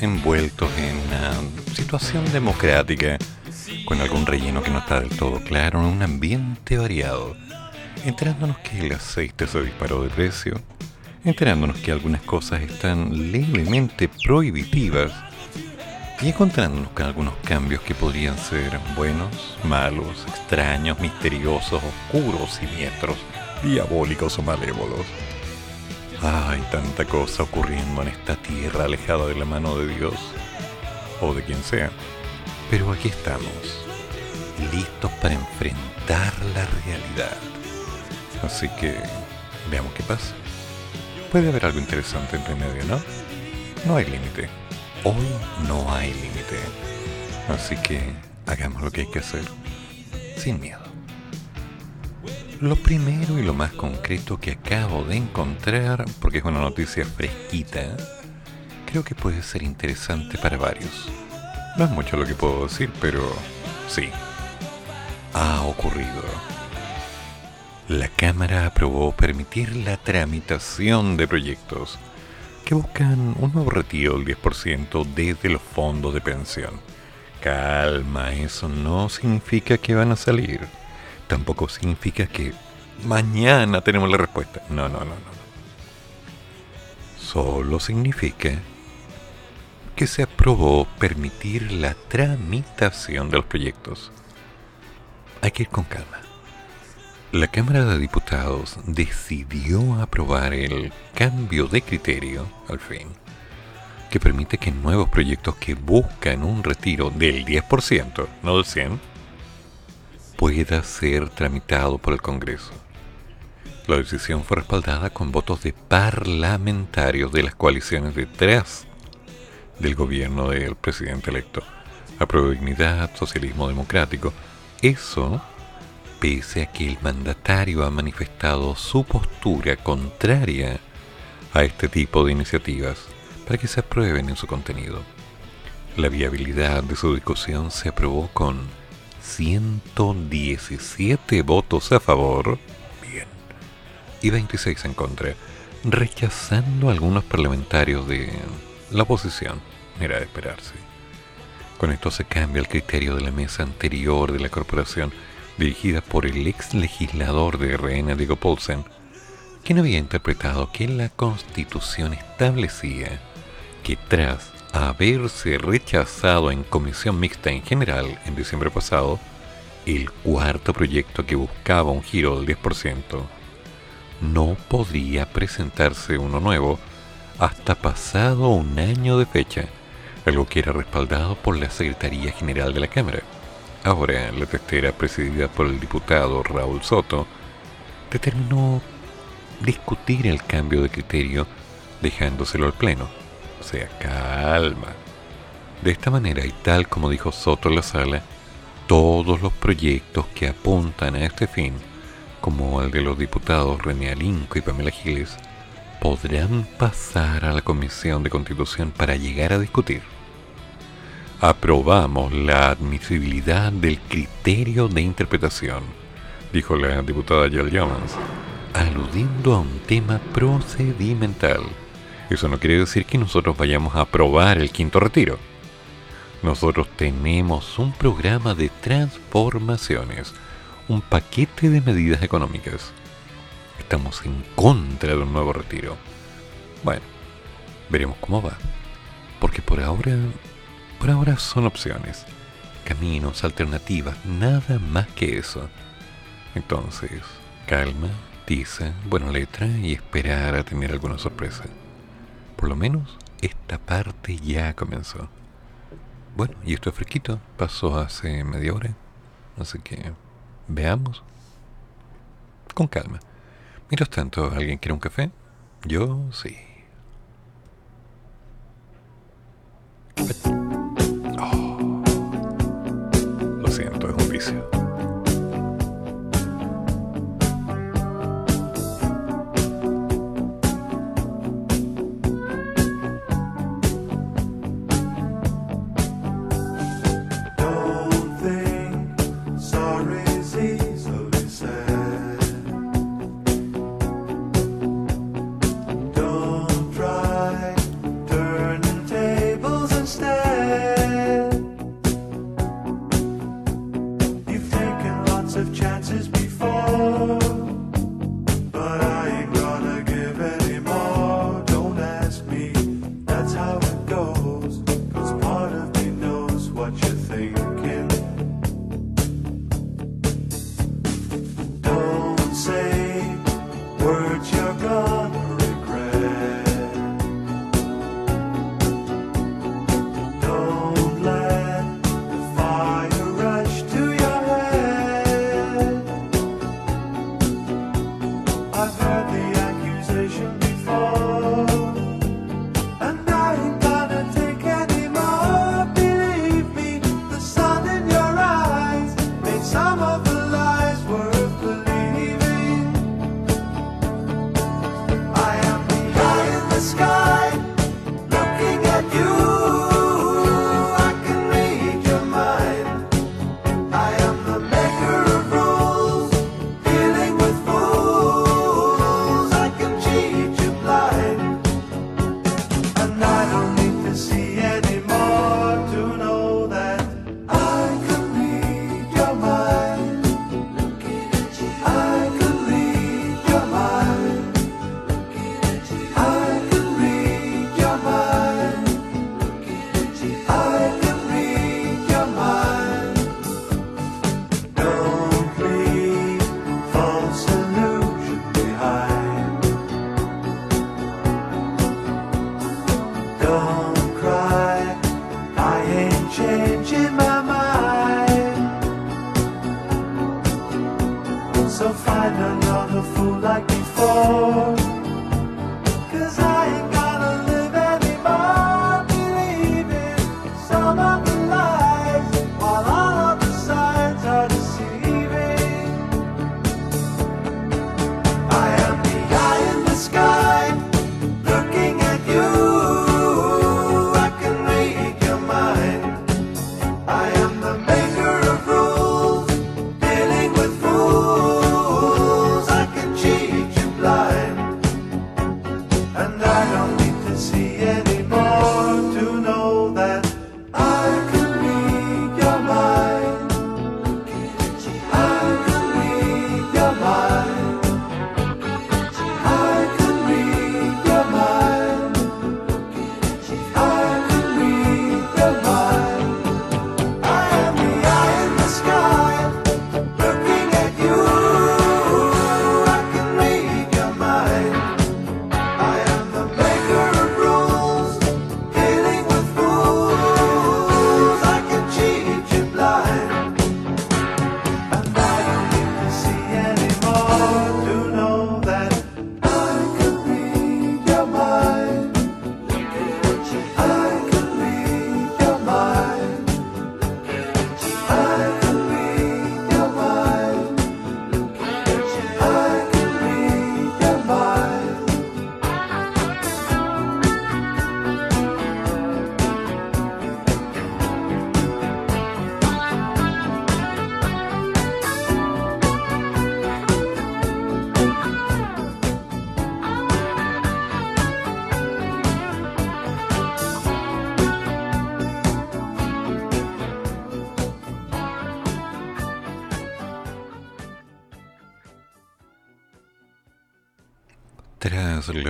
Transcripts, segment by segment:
envueltos en una situación democrática, con algún relleno que no está del todo claro, en un ambiente variado, enterándonos que el aceite se disparó de precio, enterándonos que algunas cosas están levemente prohibitivas y encontrándonos con algunos cambios que podrían ser buenos, malos, extraños, misteriosos, oscuros, siniestros, diabólicos o malévolos. Hay tanta cosa ocurriendo en esta tierra alejada de la mano de Dios o de quien sea. Pero aquí estamos, listos para enfrentar la realidad. Así que veamos qué pasa. Puede haber algo interesante entre medio, ¿no? No hay límite. Hoy no hay límite. Así que hagamos lo que hay que hacer. Sin miedo. Lo primero y lo más concreto que acabo de encontrar, porque es una noticia fresquita, creo que puede ser interesante para varios. No es mucho lo que puedo decir, pero sí. Ha ocurrido. La Cámara aprobó permitir la tramitación de proyectos que buscan un nuevo retiro del 10% desde los fondos de pensión. Calma, eso no significa que van a salir. Tampoco significa que mañana tenemos la respuesta. No, no, no, no. Solo significa que se aprobó permitir la tramitación de los proyectos. Hay que ir con calma. La Cámara de Diputados decidió aprobar el cambio de criterio, al fin, que permite que nuevos proyectos que buscan un retiro del 10%, no del 100%, pueda ser tramitado por el Congreso. La decisión fue respaldada con votos de parlamentarios de las coaliciones detrás del gobierno del presidente electo. Apruebo dignidad, socialismo democrático. Eso pese a que el mandatario ha manifestado su postura contraria a este tipo de iniciativas para que se aprueben en su contenido. La viabilidad de su discusión se aprobó con 117 votos a favor bien, y 26 en contra, rechazando a algunos parlamentarios de la oposición. Era de esperarse. Con esto se cambia el criterio de la mesa anterior de la corporación, dirigida por el ex legislador de RN, Diego Paulsen, quien había interpretado que la Constitución establecía que tras haberse rechazado en comisión mixta en general en diciembre pasado, el cuarto proyecto que buscaba un giro del 10%, no podría presentarse uno nuevo hasta pasado un año de fecha, algo que era respaldado por la Secretaría General de la Cámara. Ahora, la testera presidida por el diputado Raúl Soto determinó discutir el cambio de criterio dejándoselo al Pleno. O sea, calma. De esta manera, y tal como dijo Soto en la sala, todos los proyectos que apuntan a este fin, como el de los diputados René Alinco y Pamela Giles, podrán pasar a la Comisión de Constitución para llegar a discutir. Aprobamos la admisibilidad del criterio de interpretación, dijo la diputada Jill Jones, aludiendo a un tema procedimental. Eso no quiere decir que nosotros vayamos a aprobar el quinto retiro. Nosotros tenemos un programa de transformaciones, un paquete de medidas económicas estamos en contra de un nuevo retiro. Bueno, veremos cómo va. Porque por ahora, por ahora son opciones, caminos, alternativas, nada más que eso. Entonces, calma, tiza, buena letra y esperar a tener alguna sorpresa. Por lo menos esta parte ya comenzó. Bueno, y esto es fresquito, pasó hace media hora, así que veamos con calma. Mientras tanto, ¿alguien quiere un café? Yo sí.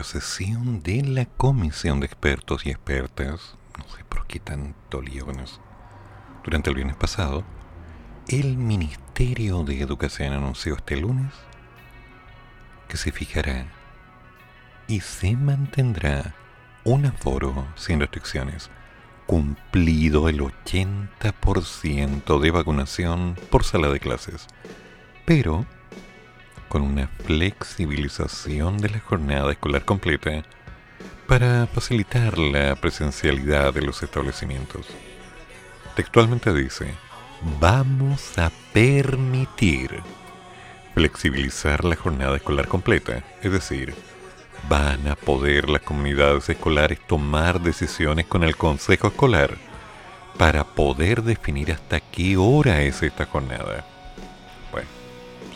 Sesión de la Comisión de Expertos y Expertas, no sé por qué tanto lío con durante el viernes pasado, el Ministerio de Educación anunció este lunes que se fijará y se mantendrá un aforo sin restricciones, cumplido el 80% de vacunación por sala de clases, pero con una flexibilización de la jornada escolar completa para facilitar la presencialidad de los establecimientos. Textualmente dice, vamos a permitir flexibilizar la jornada escolar completa, es decir, van a poder las comunidades escolares tomar decisiones con el consejo escolar para poder definir hasta qué hora es esta jornada.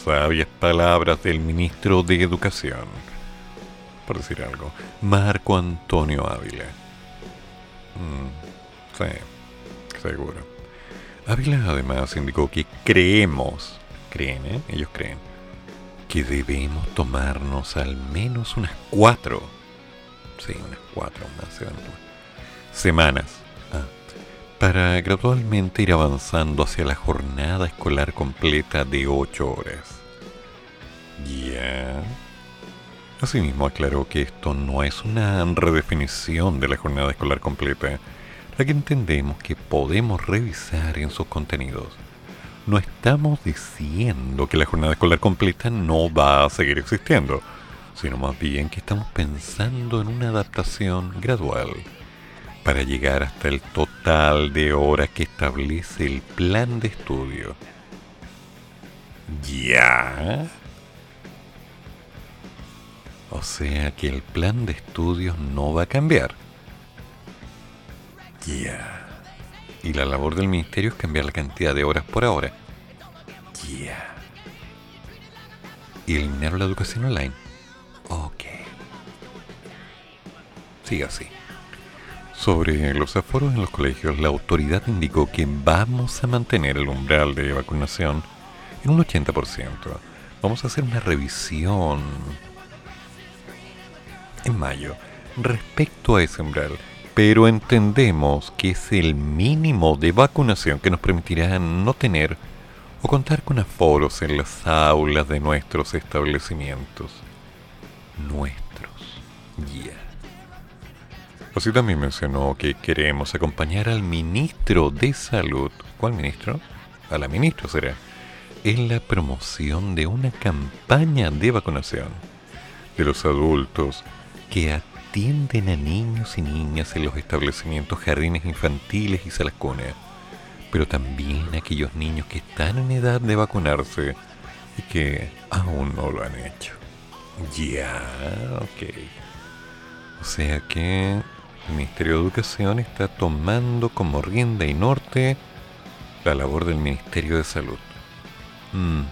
Sabias palabras del ministro de Educación, por decir algo, Marco Antonio Ávila. Mm, sí, seguro. Ávila además indicó que creemos, creen, ¿eh? ellos creen, que debemos tomarnos al menos unas cuatro, sí, unas cuatro más semanas para gradualmente ir avanzando hacia la jornada escolar completa de ocho horas. Ya. Asimismo aclaró que esto no es una redefinición de la jornada escolar completa, la que entendemos que podemos revisar en sus contenidos no estamos diciendo que la jornada escolar completa no va a seguir existiendo, sino más bien que estamos pensando en una adaptación gradual para llegar hasta el total de horas que establece el plan de estudio. ¿Ya? O sea que el plan de estudios no va a cambiar. Ya. Y la labor del ministerio es cambiar la cantidad de horas por hora. Yeah. Y eliminar la educación online. Ok. Sigue así. Sobre los aforos en los colegios, la autoridad indicó que vamos a mantener el umbral de vacunación en un 80%. Vamos a hacer una revisión en mayo respecto a ese umbral pero entendemos que es el mínimo de vacunación que nos permitirá no tener o contar con aforos en las aulas de nuestros establecimientos. Nuestros. Ya. Así también mencionó que queremos acompañar al ministro de Salud. ¿Cuál ministro? A la ministra será. En la promoción de una campaña de vacunación de los adultos que atienden a niños y niñas en los establecimientos jardines infantiles y salas pero también a aquellos niños que están en edad de vacunarse y que aún no lo han hecho. Ya, ok. O sea que el Ministerio de Educación está tomando como rienda y norte la labor del Ministerio de Salud. Mm,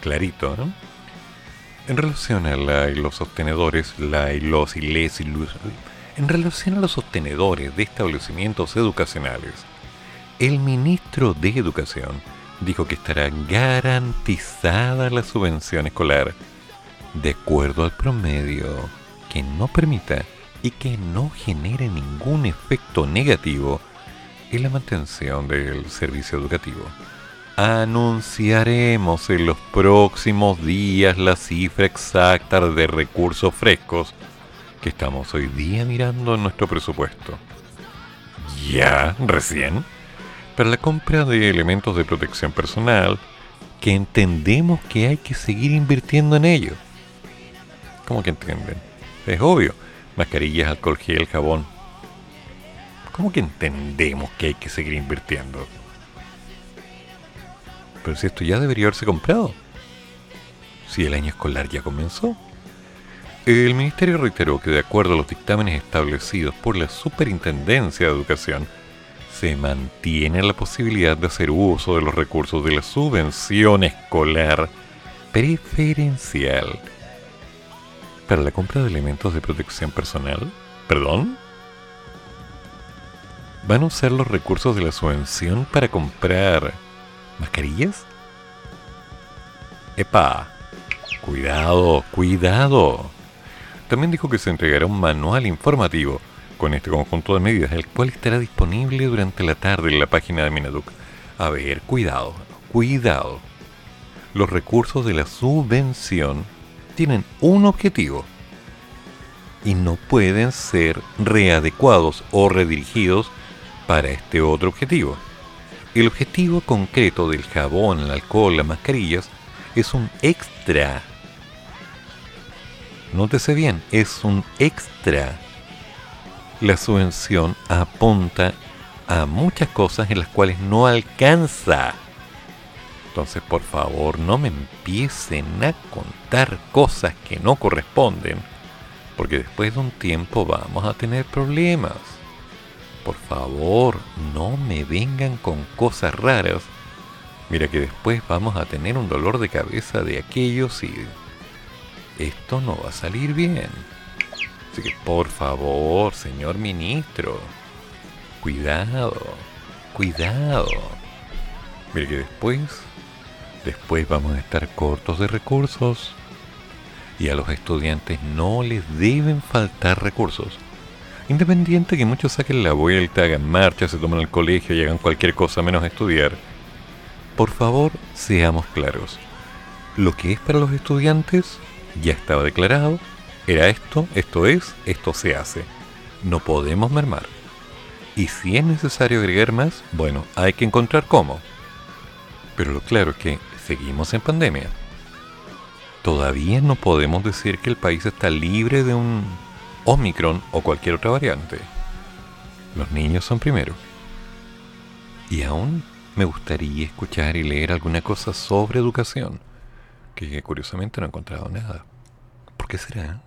clarito, ¿no? En relación a los sostenedores, la los y en relación a los sostenedores de establecimientos educacionales, el ministro de Educación dijo que estará garantizada la subvención escolar de acuerdo al promedio que no permita y que no genere ningún efecto negativo en la mantención del servicio educativo. Anunciaremos en los próximos días la cifra exacta de recursos frescos que estamos hoy día mirando en nuestro presupuesto. ¿Ya? ¿Recién? Para la compra de elementos de protección personal que entendemos que hay que seguir invirtiendo en ello. ¿Cómo que entienden? Es obvio. Mascarillas, alcohol gel, jabón. ¿Cómo que entendemos que hay que seguir invirtiendo? Pero si esto ya debería haberse comprado. Si el año escolar ya comenzó. El Ministerio reiteró que de acuerdo a los dictámenes establecidos por la Superintendencia de Educación, se mantiene la posibilidad de hacer uso de los recursos de la subvención escolar preferencial para la compra de elementos de protección personal. ¿Perdón? ¿Van a usar los recursos de la subvención para comprar ¿Mascarillas? ¡Epa! Cuidado, cuidado. También dijo que se entregará un manual informativo con este conjunto de medidas, el cual estará disponible durante la tarde en la página de Minaduc. A ver, cuidado, cuidado. Los recursos de la subvención tienen un objetivo y no pueden ser readecuados o redirigidos para este otro objetivo. El objetivo concreto del jabón, el alcohol, las mascarillas es un extra. Nótese bien, es un extra. La subvención apunta a muchas cosas en las cuales no alcanza. Entonces, por favor, no me empiecen a contar cosas que no corresponden, porque después de un tiempo vamos a tener problemas. Por favor, no me vengan con cosas raras. Mira que después vamos a tener un dolor de cabeza de aquellos y esto no va a salir bien. Así que por favor, señor ministro, cuidado, cuidado. Mire que después Después vamos a estar cortos de recursos. Y a los estudiantes no les deben faltar recursos. Independiente que muchos saquen la vuelta, hagan marcha, se tomen el colegio y hagan cualquier cosa menos estudiar. Por favor, seamos claros. Lo que es para los estudiantes ya estaba declarado. Era esto, esto es, esto se hace. No podemos mermar. Y si es necesario agregar más, bueno, hay que encontrar cómo. Pero lo claro es que seguimos en pandemia. Todavía no podemos decir que el país está libre de un Omicron o cualquier otra variante. Los niños son primero. Y aún me gustaría escuchar y leer alguna cosa sobre educación, que curiosamente no he encontrado nada. ¿Por qué será?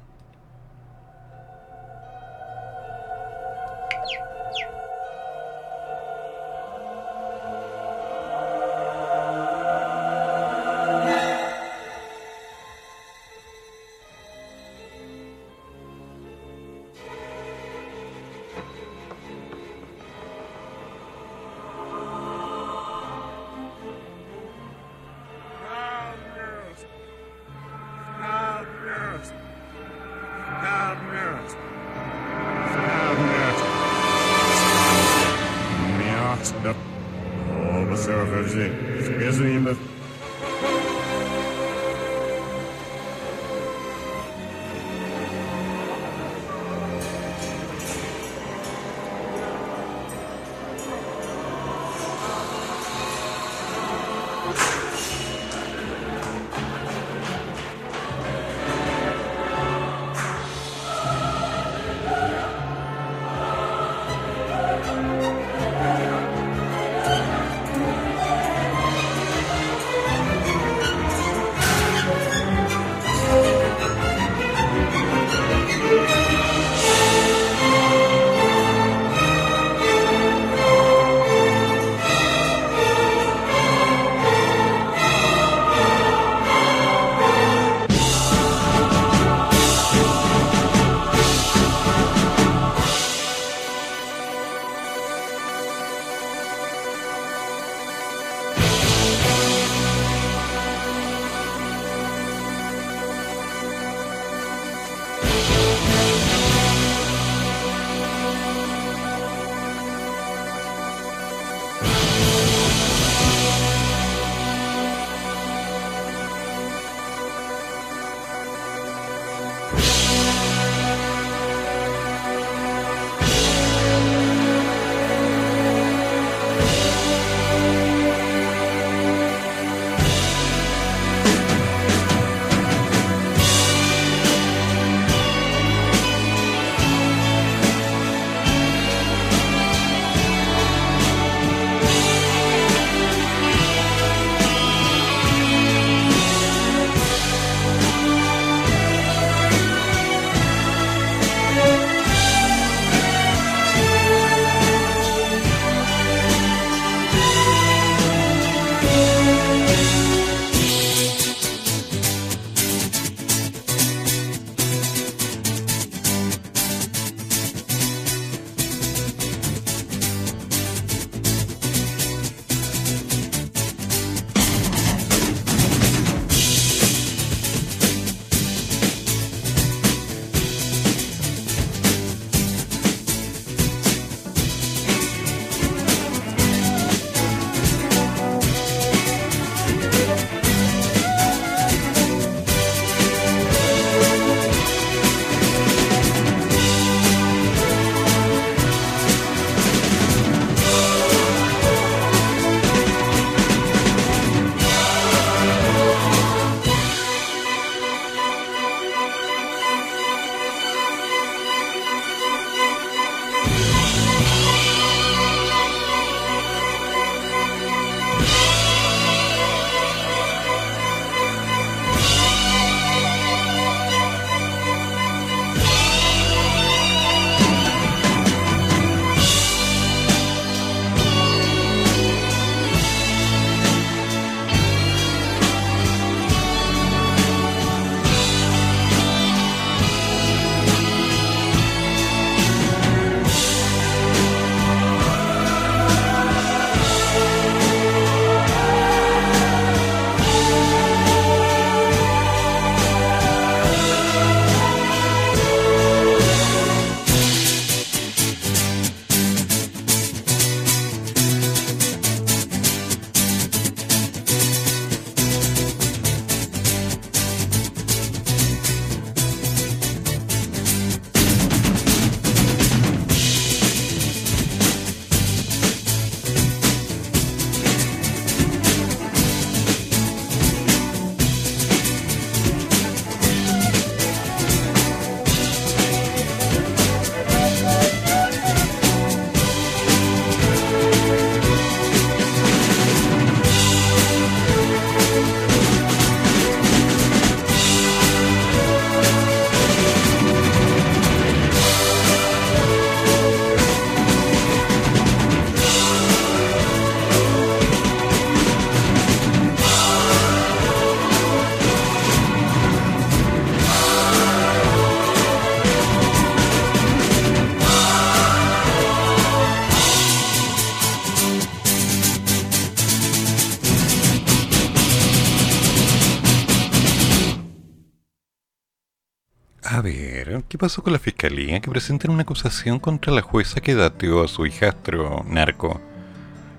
¿Qué pasó con la fiscalía que presentan una acusación contra la jueza que dateó a su hijastro narco?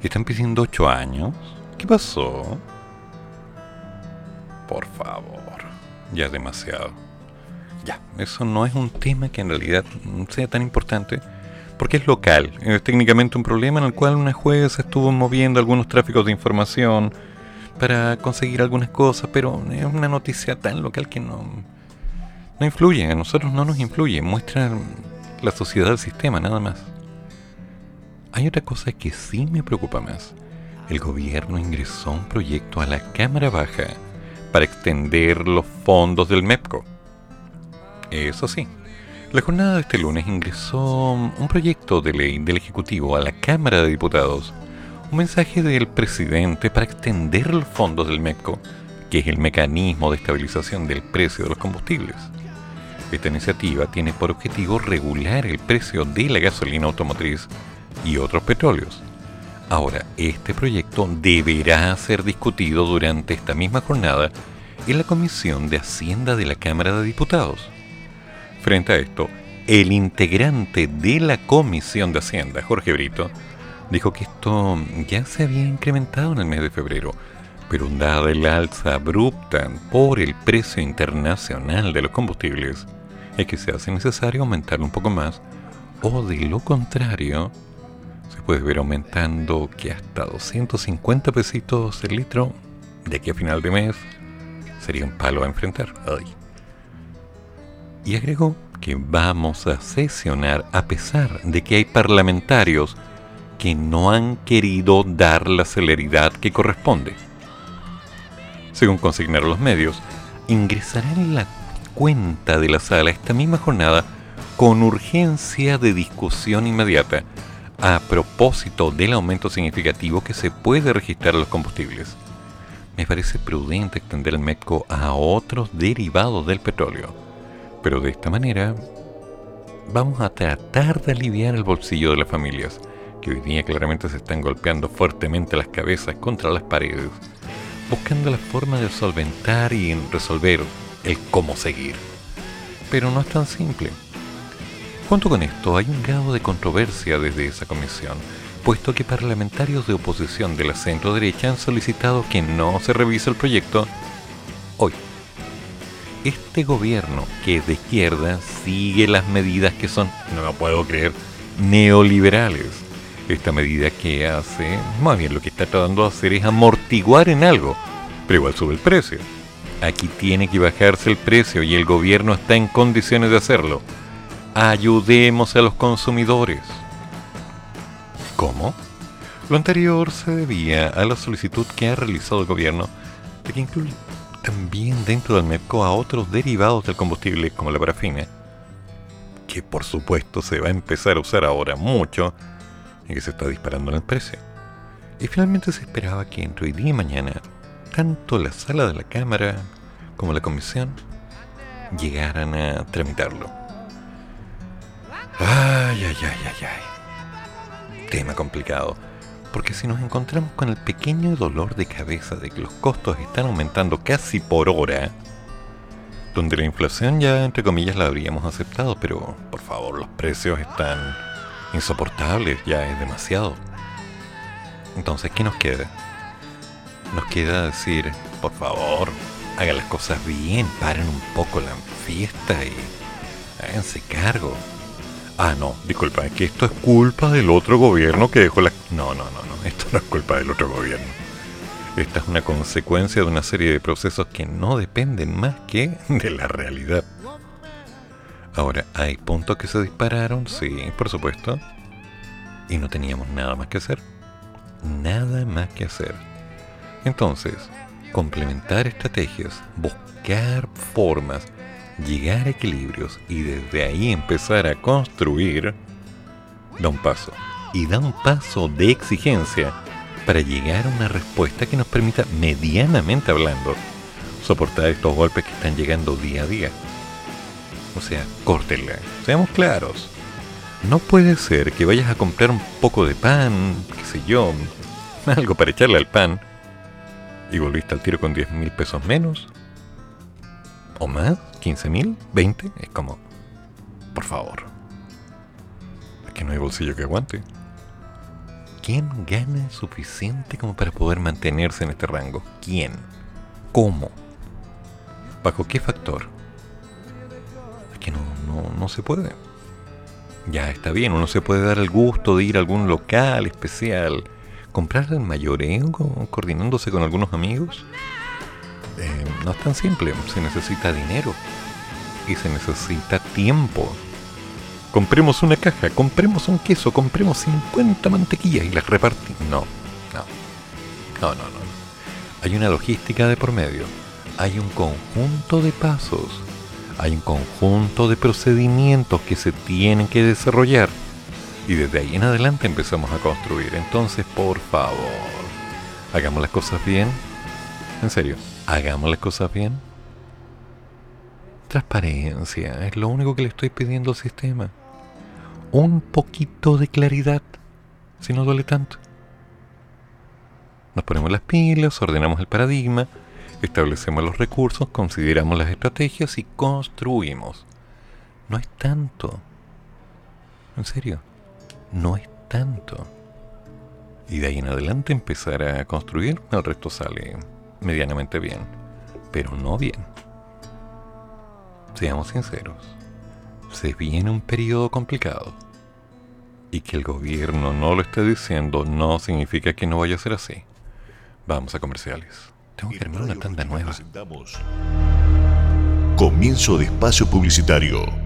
Están pidiendo ocho años. ¿Qué pasó? Por favor, ya es demasiado. Ya, eso no es un tema que en realidad sea tan importante porque es local. Es técnicamente un problema en el cual una jueza estuvo moviendo algunos tráficos de información para conseguir algunas cosas, pero es una noticia tan local que no, no influye, a nosotros no nos influye, muestra la sociedad del sistema, nada más. Hay otra cosa que sí me preocupa más. El gobierno ingresó un proyecto a la Cámara Baja para extender los fondos del MEPCO. Eso sí, la jornada de este lunes ingresó un proyecto de ley del Ejecutivo a la Cámara de Diputados, un mensaje del presidente para extender los fondos del MEPCO, que es el mecanismo de estabilización del precio de los combustibles. Esta iniciativa tiene por objetivo regular el precio de la gasolina automotriz y otros petróleos. Ahora, este proyecto deberá ser discutido durante esta misma jornada en la Comisión de Hacienda de la Cámara de Diputados. Frente a esto, el integrante de la Comisión de Hacienda, Jorge Brito, dijo que esto ya se había incrementado en el mes de febrero, pero dada el alza abrupta por el precio internacional de los combustibles, es que se hace necesario aumentarlo un poco más, o de lo contrario, se puede ver aumentando que hasta 250 pesitos el litro de aquí a final de mes sería un palo a enfrentar. Y agregó que vamos a sesionar a pesar de que hay parlamentarios que no han querido dar la celeridad que corresponde. Según consignaron los medios, ingresará en la cuenta de la sala esta misma jornada con urgencia de discusión inmediata a propósito del aumento significativo que se puede registrar en los combustibles. Me parece prudente extender el MECO a otros derivados del petróleo pero de esta manera vamos a tratar de aliviar el bolsillo de las familias, que hoy día claramente se están golpeando fuertemente las cabezas contra las paredes, buscando la forma de solventar y resolver el cómo seguir. Pero no es tan simple. Junto con esto hay un grado de controversia desde esa comisión, puesto que parlamentarios de oposición de la centro derecha han solicitado que no se revise el proyecto hoy este gobierno, que es de izquierda, sigue las medidas que son, no me puedo creer, neoliberales. Esta medida que hace, más bien lo que está tratando de hacer es amortiguar en algo, pero igual sube el precio. Aquí tiene que bajarse el precio y el gobierno está en condiciones de hacerlo. Ayudemos a los consumidores. ¿Cómo? Lo anterior se debía a la solicitud que ha realizado el gobierno de que incluya también dentro del mercado a otros derivados del combustible como la parafina, que por supuesto se va a empezar a usar ahora mucho y que se está disparando en el precio. Y finalmente se esperaba que entre hoy día y mañana, tanto la sala de la Cámara como la Comisión llegaran a tramitarlo. Ay, ay, ay, ay, ay. Tema complicado porque si nos encontramos con el pequeño dolor de cabeza de que los costos están aumentando casi por hora, donde la inflación ya entre comillas la habríamos aceptado, pero por favor los precios están insoportables, ya es demasiado. Entonces, ¿qué nos queda? Nos queda decir, por favor, hagan las cosas bien, paren un poco la fiesta y háganse cargo. Ah, no, disculpa, es que esto es culpa del otro gobierno que dejó la... No, no, no, no, esto no es culpa del otro gobierno. Esta es una consecuencia de una serie de procesos que no dependen más que de la realidad. Ahora, ¿hay puntos que se dispararon? Sí, por supuesto. Y no teníamos nada más que hacer. Nada más que hacer. Entonces, complementar estrategias, buscar formas llegar a equilibrios y desde ahí empezar a construir, da un paso. Y da un paso de exigencia para llegar a una respuesta que nos permita, medianamente hablando, soportar estos golpes que están llegando día a día. O sea, córtenla. Seamos claros. No puede ser que vayas a comprar un poco de pan, qué sé yo, algo para echarle al pan, y volviste al tiro con 10 mil pesos menos ¿O más? ¿15 mil? ¿20? Es como, por favor. Es que no hay bolsillo que aguante. ¿Quién gana suficiente como para poder mantenerse en este rango? ¿Quién? ¿Cómo? ¿Bajo qué factor? Es que no, no, no se puede. Ya está bien, uno se puede dar el gusto de ir a algún local especial, comprar el mayoreo coordinándose con algunos amigos. Eh, no es tan simple, se necesita dinero y se necesita tiempo. Compremos una caja, compremos un queso, compremos 50 mantequillas y las repartimos. No, no, no, no, no. Hay una logística de por medio, hay un conjunto de pasos hay un conjunto de procedimientos que se tienen que desarrollar y desde ahí en adelante empezamos a construir. Entonces, por favor, hagamos las cosas bien. En serio, hagamos las cosas bien. Transparencia es lo único que le estoy pidiendo al sistema. Un poquito de claridad, si no duele tanto. Nos ponemos las pilas, ordenamos el paradigma, establecemos los recursos, consideramos las estrategias y construimos. No es tanto. En serio, no es tanto. Y de ahí en adelante empezar a construir, el resto sale medianamente bien, pero no bien. Seamos sinceros, se viene un periodo complicado. Y que el gobierno no lo esté diciendo no significa que no vaya a ser así. Vamos a comerciales. Tengo que terminar una tanda nueva. Comienzo de espacio publicitario.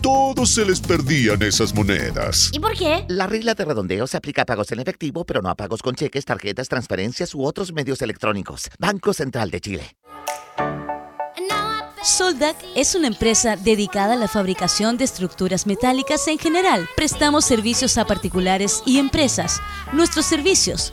todos se les perdían esas monedas. ¿Y por qué? La regla de redondeo se aplica a pagos en efectivo, pero no a pagos con cheques, tarjetas, transferencias u otros medios electrónicos. Banco Central de Chile. Soldac es una empresa dedicada a la fabricación de estructuras metálicas en general. Prestamos servicios a particulares y empresas. Nuestros servicios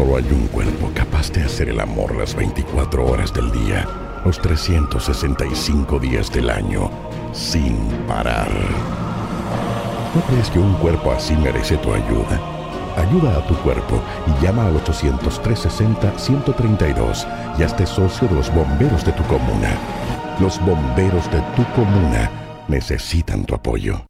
Solo hay un cuerpo capaz de hacer el amor las 24 horas del día, los 365 días del año, sin parar. ¿No crees que un cuerpo así merece tu ayuda? Ayuda a tu cuerpo y llama al 800-360-132 y hazte socio de los bomberos de tu comuna. Los bomberos de tu comuna necesitan tu apoyo.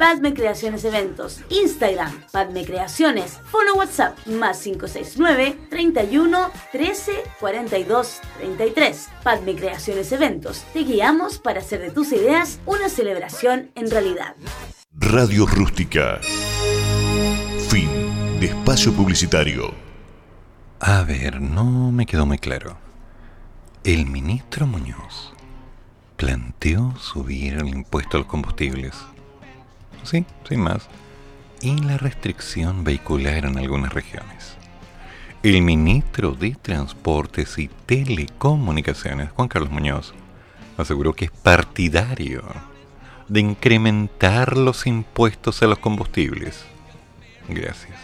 Padme Creaciones Eventos, Instagram, Padme Creaciones, Fono WhatsApp, más 569 31 13 42 33. Padme Creaciones Eventos, te guiamos para hacer de tus ideas una celebración en realidad. Radio Rústica. Fin de espacio publicitario. A ver, no me quedó muy claro. El ministro Muñoz planteó subir el impuesto a los combustibles sí, sin más, y la restricción vehicular en algunas regiones. El ministro de Transportes y Telecomunicaciones, Juan Carlos Muñoz, aseguró que es partidario de incrementar los impuestos a los combustibles. Gracias.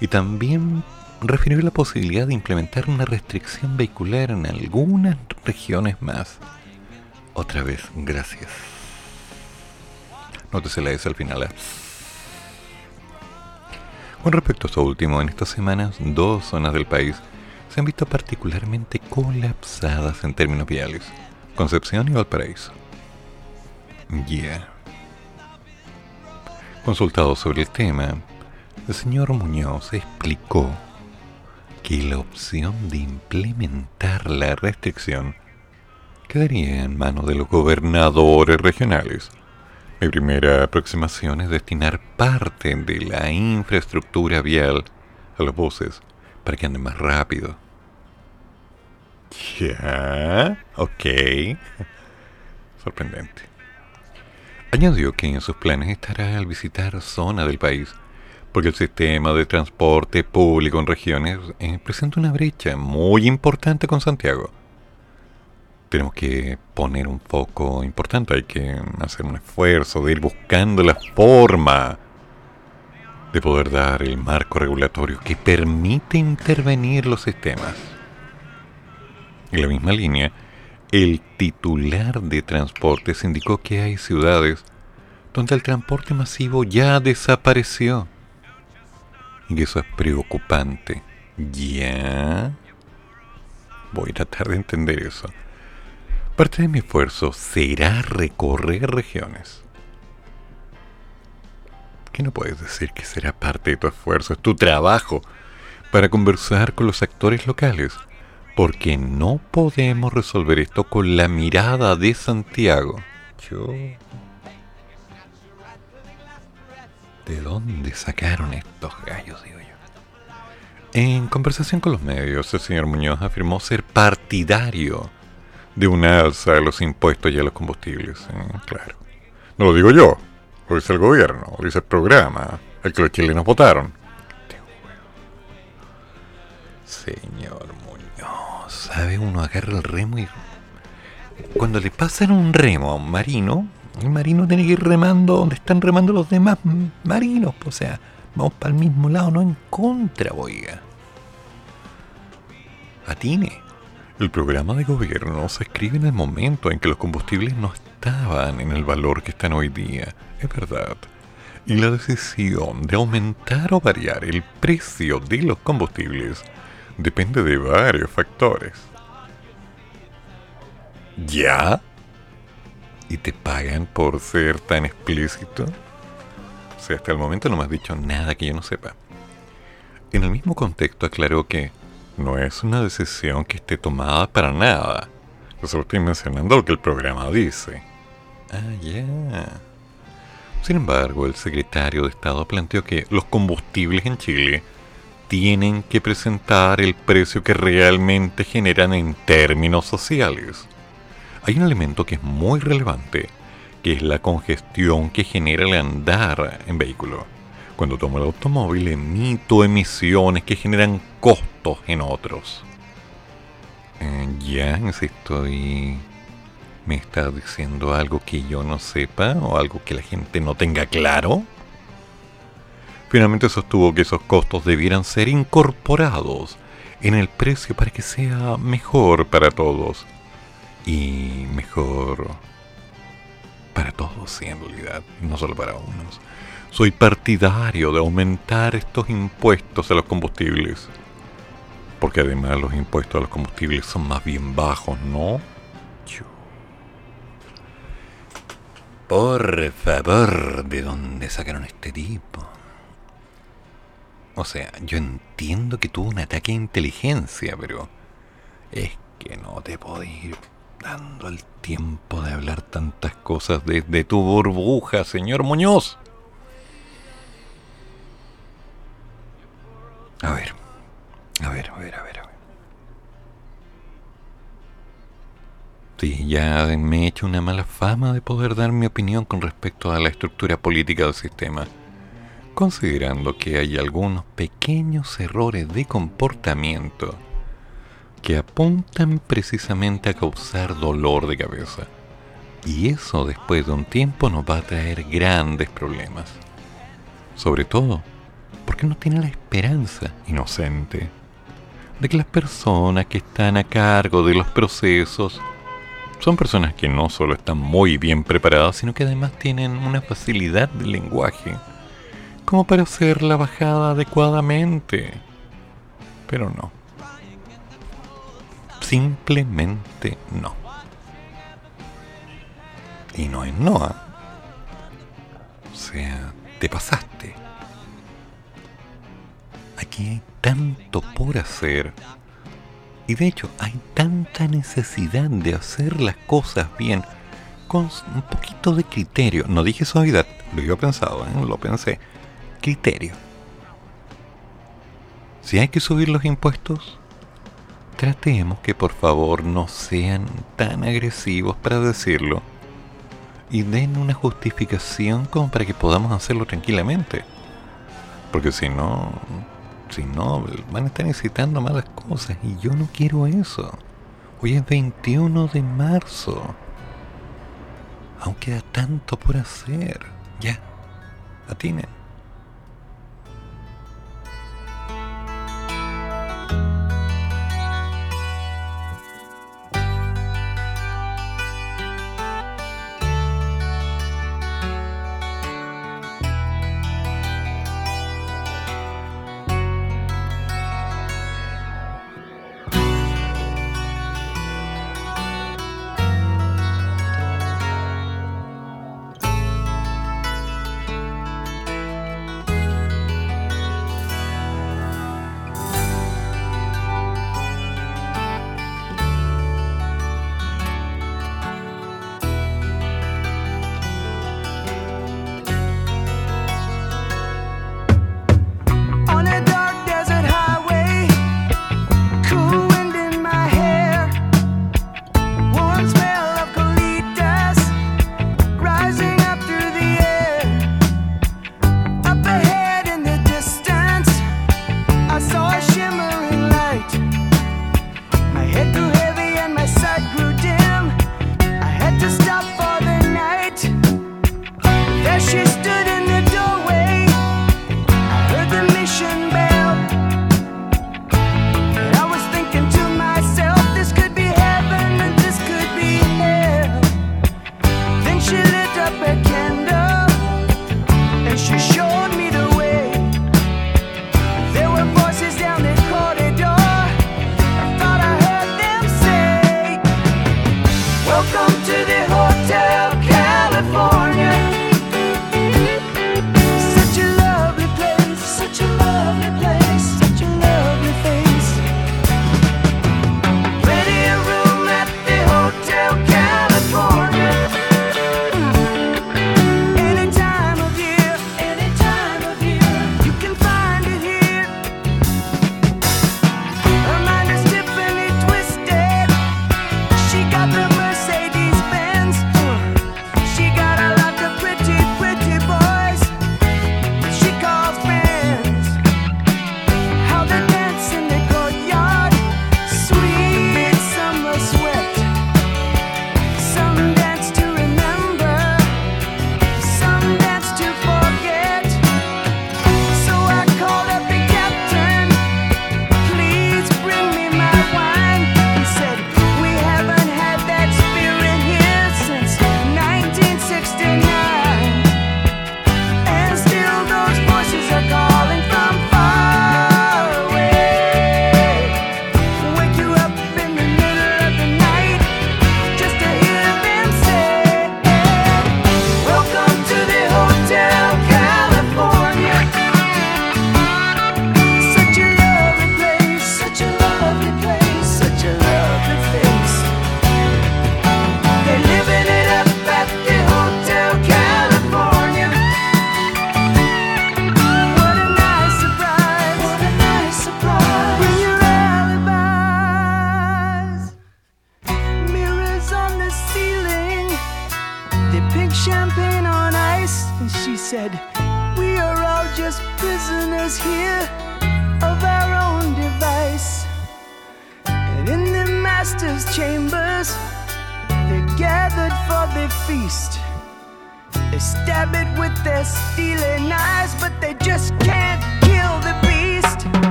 Y también refirió la posibilidad de implementar una restricción vehicular en algunas regiones más. Otra vez, gracias. Nótese la S al final. Con respecto a esto último, en estas semanas, dos zonas del país se han visto particularmente colapsadas en términos viales. Concepción y Valparaíso. Yeah. Consultado sobre el tema, el señor Muñoz explicó que la opción de implementar la restricción quedaría en manos de los gobernadores regionales mi primera aproximación es destinar parte de la infraestructura vial a los buses para que anden más rápido. Ya, ok. Sorprendente. Añadió que en sus planes estará al visitar zona del país, porque el sistema de transporte público en regiones eh, presenta una brecha muy importante con Santiago tenemos que poner un foco importante, hay que hacer un esfuerzo de ir buscando la forma de poder dar el marco regulatorio que permite intervenir los sistemas. En la misma línea, el titular de transportes indicó que hay ciudades donde el transporte masivo ya desapareció. Y eso es preocupante. ¿Ya? Voy a tratar de entender eso. Parte de mi esfuerzo será recorrer regiones. ¿Qué no puedes decir que será parte de tu esfuerzo? Es tu trabajo para conversar con los actores locales. Porque no podemos resolver esto con la mirada de Santiago. Yo... ¿De dónde sacaron estos gallos, digo yo? En conversación con los medios, el señor Muñoz afirmó ser partidario de una alza de los impuestos y a los combustibles. Eh, claro. No lo digo yo, lo dice el gobierno, lo dice el programa, el que los chilenos votaron. Señor Muñoz, ¿sabe? Uno agarra el remo y... Cuando le pasan un remo a un marino, el marino tiene que ir remando donde están remando los demás marinos. O sea, vamos para el mismo lado, no en contra, oiga. Atine. El programa de gobierno se escribe en el momento en que los combustibles no estaban en el valor que están hoy día, es verdad. Y la decisión de aumentar o variar el precio de los combustibles depende de varios factores. ¿Ya? ¿Y te pagan por ser tan explícito? O sea, hasta el momento no me has dicho nada que yo no sepa. En el mismo contexto aclaró que no es una decisión que esté tomada para nada. Yo solo estoy mencionando lo que el programa dice. Ah, ya. Sin embargo, el secretario de Estado planteó que los combustibles en Chile tienen que presentar el precio que realmente generan en términos sociales. Hay un elemento que es muy relevante, que es la congestión que genera el andar en vehículo. Cuando tomo el automóvil emito emisiones que generan costos en otros. Eh, ya, estoy... ¿Me está diciendo algo que yo no sepa o algo que la gente no tenga claro? Finalmente sostuvo que esos costos debieran ser incorporados en el precio para que sea mejor para todos. Y mejor para todos, en realidad, no solo para unos. Soy partidario de aumentar estos impuestos a los combustibles. Porque además los impuestos a los combustibles son más bien bajos, ¿no? Por favor, ¿de dónde sacaron este tipo? O sea, yo entiendo que tuvo un ataque a inteligencia, pero es que no te puedo ir dando el tiempo de hablar tantas cosas desde tu burbuja, señor Muñoz. A ver, a ver, a ver, a ver, a. Sí, ya me he hecho una mala fama de poder dar mi opinión con respecto a la estructura política del sistema, considerando que hay algunos pequeños errores de comportamiento que apuntan precisamente a causar dolor de cabeza. Y eso después de un tiempo nos va a traer grandes problemas. Sobre todo porque no tiene la esperanza inocente de que las personas que están a cargo de los procesos son personas que no solo están muy bien preparadas, sino que además tienen una facilidad de lenguaje como para hacer la bajada adecuadamente. Pero no. Simplemente no. Y no es no. ¿ah? O sea, te pasaste. Aquí tanto por hacer. Y de hecho hay tanta necesidad de hacer las cosas bien con un poquito de criterio. No dije suavidad, lo iba pensado, ¿eh? lo pensé. Criterio. Si hay que subir los impuestos, tratemos que por favor no sean tan agresivos para decirlo y den una justificación como para que podamos hacerlo tranquilamente. Porque si no, si no, van a estar necesitando malas cosas y yo no quiero eso. Hoy es 21 de marzo. Aún queda tanto por hacer. Ya, atinen.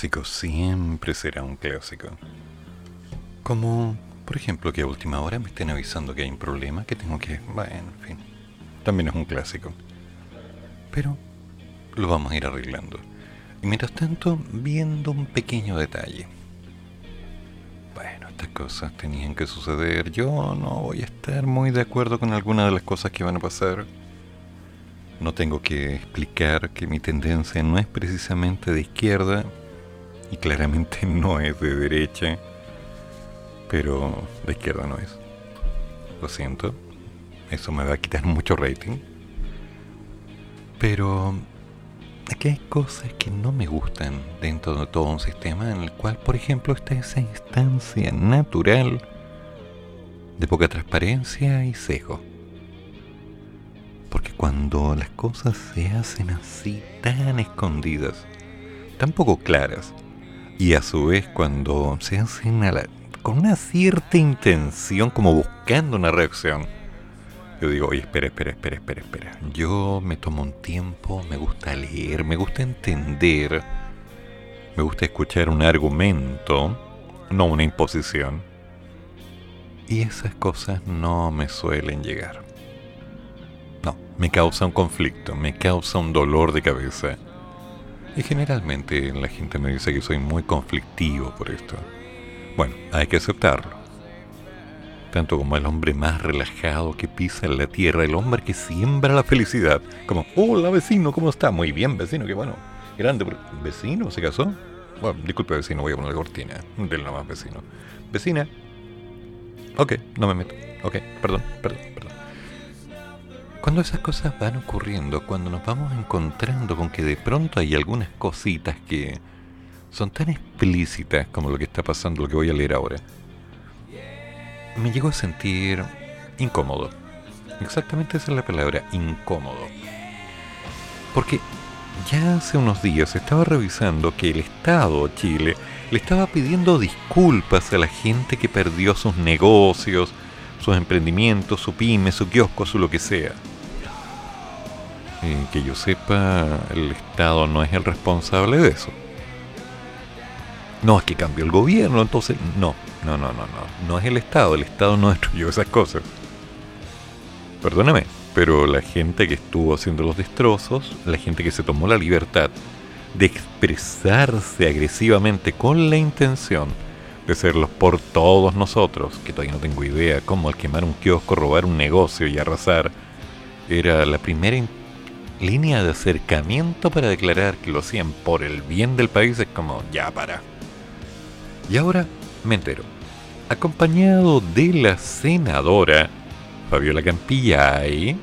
Clásico siempre será un clásico. Como, por ejemplo, que a última hora me estén avisando que hay un problema, que tengo que... Bueno, en fin. También es un clásico. Pero lo vamos a ir arreglando. Y mientras tanto, viendo un pequeño detalle. Bueno, estas cosas tenían que suceder. Yo no voy a estar muy de acuerdo con algunas de las cosas que van a pasar. No tengo que explicar que mi tendencia no es precisamente de izquierda y claramente no es de derecha, pero de izquierda no es. Lo siento, eso me va a quitar mucho rating. Pero aquí hay cosas que no me gustan dentro de todo un sistema en el cual, por ejemplo, está esa instancia natural de poca transparencia y sesgo. Porque cuando las cosas se hacen así tan escondidas, tan poco claras, y a su vez cuando se hacen a la- con una cierta intención, como buscando una reacción, yo digo, oye, espera, espera, espera, espera, espera. Yo me tomo un tiempo, me gusta leer, me gusta entender, me gusta escuchar un argumento, no una imposición. Y esas cosas no me suelen llegar. No, me causa un conflicto, me causa un dolor de cabeza. Y generalmente la gente me dice que soy muy conflictivo por esto. Bueno, hay que aceptarlo. Tanto como el hombre más relajado que pisa en la tierra, el hombre que siembra la felicidad. Como, hola vecino, ¿cómo está? Muy bien, vecino, qué bueno. Grande, ¿vecino? ¿Se casó? Bueno, disculpe vecino, voy a poner la cortina del nomás vecino. Vecina. Ok, no me meto. Ok, perdón, perdón, perdón. Cuando esas cosas van ocurriendo, cuando nos vamos encontrando con que de pronto hay algunas cositas que son tan explícitas como lo que está pasando, lo que voy a leer ahora, me llegó a sentir incómodo. Exactamente esa es la palabra, incómodo. Porque ya hace unos días estaba revisando que el Estado Chile le estaba pidiendo disculpas a la gente que perdió sus negocios, sus emprendimientos, su pyme, su kiosco, su lo que sea. Y que yo sepa, el Estado no es el responsable de eso. No, es que cambió el gobierno, entonces no, no, no, no, no. No es el Estado, el Estado no destruyó esas cosas. Perdóname, pero la gente que estuvo haciendo los destrozos, la gente que se tomó la libertad de expresarse agresivamente con la intención de serlos por todos nosotros, que todavía no tengo idea cómo al quemar un kiosco, robar un negocio y arrasar, era la primera línea de acercamiento para declarar que lo hacían por el bien del país, es como, ya para. Y ahora me entero, acompañado de la senadora Fabiola Campillay,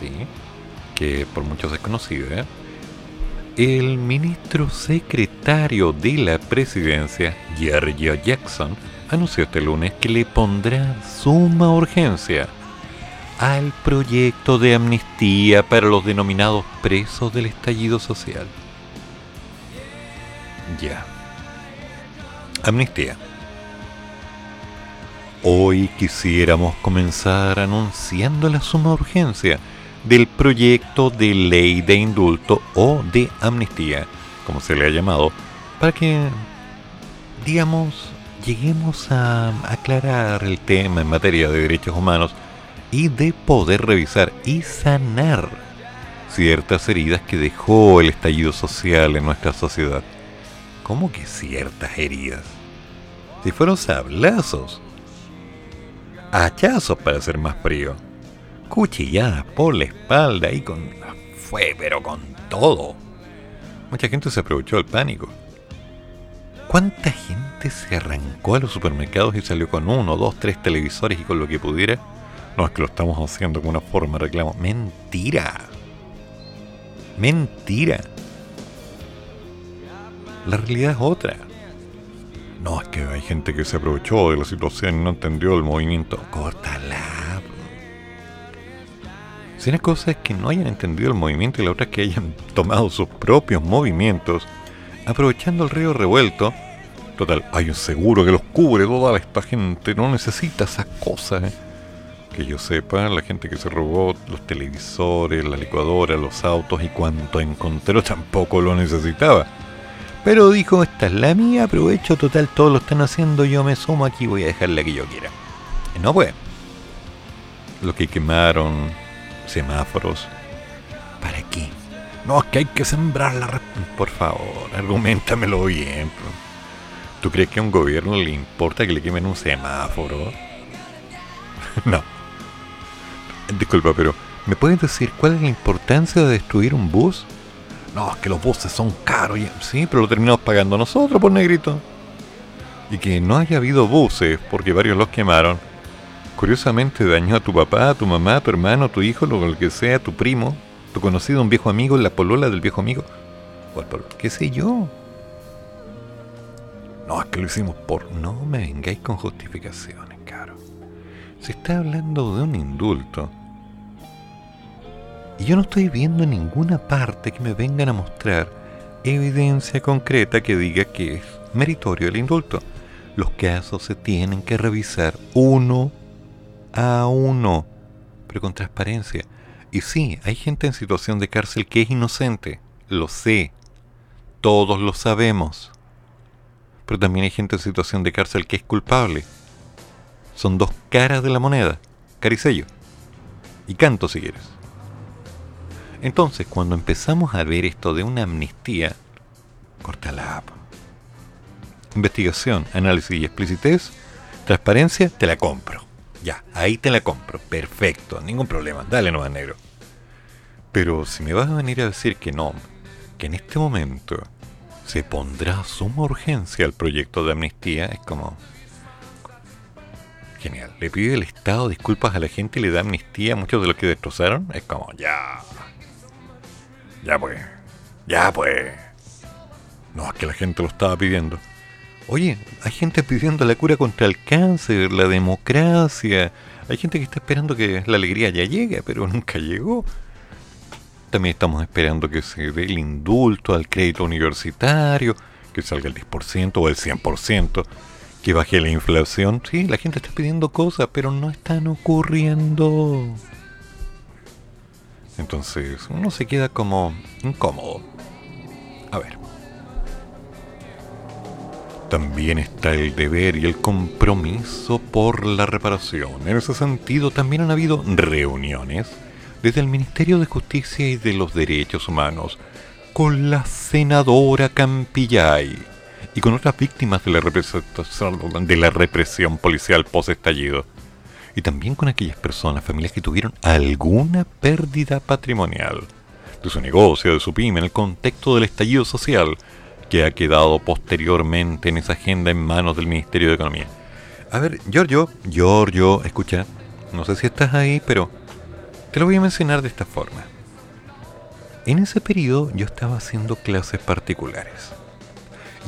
¿sí? que por muchos es conocida, el ministro secretario de la presidencia, Giorgio Jackson, anunció este lunes que le pondrá suma urgencia al proyecto de amnistía para los denominados presos del estallido social. Ya. Amnistía. Hoy quisiéramos comenzar anunciando la suma urgencia del proyecto de ley de indulto o de amnistía, como se le ha llamado, para que, digamos, lleguemos a aclarar el tema en materia de derechos humanos y de poder revisar y sanar ciertas heridas que dejó el estallido social en nuestra sociedad. ¿Cómo que ciertas heridas? Si fueron sablazos, hachazos para ser más frío cuchilladas por la espalda y con... Fue, pero con todo. Mucha gente se aprovechó del pánico. ¿Cuánta gente se arrancó a los supermercados y salió con uno, dos, tres televisores y con lo que pudiera? No, es que lo estamos haciendo con una forma de reclamo. Mentira. Mentira. La realidad es otra. No, es que hay gente que se aprovechó de la situación y no entendió el movimiento. Córtala. Si una cosa es que no hayan entendido el movimiento y la otra es que hayan tomado sus propios movimientos, aprovechando el río revuelto. Total, hay un seguro que los cubre toda esta gente, no necesita esas cosas. ¿eh? Que yo sepa, la gente que se robó los televisores, la licuadora, los autos y cuanto encontró tampoco lo necesitaba. Pero dijo, esta es la mía, aprovecho, total, todos lo están haciendo, yo me sumo aquí, voy a dejarle que yo quiera. no puede. Lo que quemaron, semáforos. ¿Para qué? No, es que hay que sembrar la... Por favor, argumentamelo bien. ¿Tú crees que a un gobierno le importa que le quemen un semáforo? no. Disculpa, pero ¿me puedes decir cuál es la importancia de destruir un bus? No, es que los buses son caros. Sí, pero lo terminamos pagando nosotros por negrito. Y que no haya habido buses porque varios los quemaron Curiosamente dañó a tu papá, a tu mamá, a tu hermano, a tu hijo, lo que sea, tu primo, tu conocido, un viejo amigo, la polola del viejo amigo. Por, ¿Qué sé yo? No, es que lo hicimos por... No me vengáis con justificaciones, caro. Se está hablando de un indulto. Y yo no estoy viendo en ninguna parte que me vengan a mostrar evidencia concreta que diga que es meritorio el indulto. Los casos se tienen que revisar uno a uno, pero con transparencia. Y sí, hay gente en situación de cárcel que es inocente, lo sé, todos lo sabemos. Pero también hay gente en situación de cárcel que es culpable. Son dos caras de la moneda, caricello. Y canto si quieres. Entonces, cuando empezamos a ver esto de una amnistía, corta la app. Investigación, análisis y explicitez, transparencia, te la compro. Ya, ahí te la compro. Perfecto, ningún problema. Dale nomás negro. Pero si me vas a venir a decir que no, que en este momento se pondrá suma urgencia al proyecto de amnistía, es como... Genial. Le pide el Estado disculpas a la gente y le da amnistía a muchos de los que destrozaron. Es como, ya. Ya pues. Ya pues. No, es que la gente lo estaba pidiendo. Oye, hay gente pidiendo la cura contra el cáncer, la democracia. Hay gente que está esperando que la alegría ya llegue, pero nunca llegó. También estamos esperando que se dé el indulto al crédito universitario, que salga el 10% o el 100%, que baje la inflación. Sí, la gente está pidiendo cosas, pero no están ocurriendo. Entonces uno se queda como incómodo. A ver. También está el deber y el compromiso por la reparación. En ese sentido, también han habido reuniones desde el Ministerio de Justicia y de los Derechos Humanos con la senadora Campillay y con otras víctimas de la, de la represión policial post-estallido. Y también con aquellas personas, familias que tuvieron alguna pérdida patrimonial de su negocio, de su pyme, en el contexto del estallido social que ha quedado posteriormente en esa agenda en manos del Ministerio de Economía. A ver, Giorgio, Giorgio, escucha, no sé si estás ahí, pero te lo voy a mencionar de esta forma. En ese periodo yo estaba haciendo clases particulares.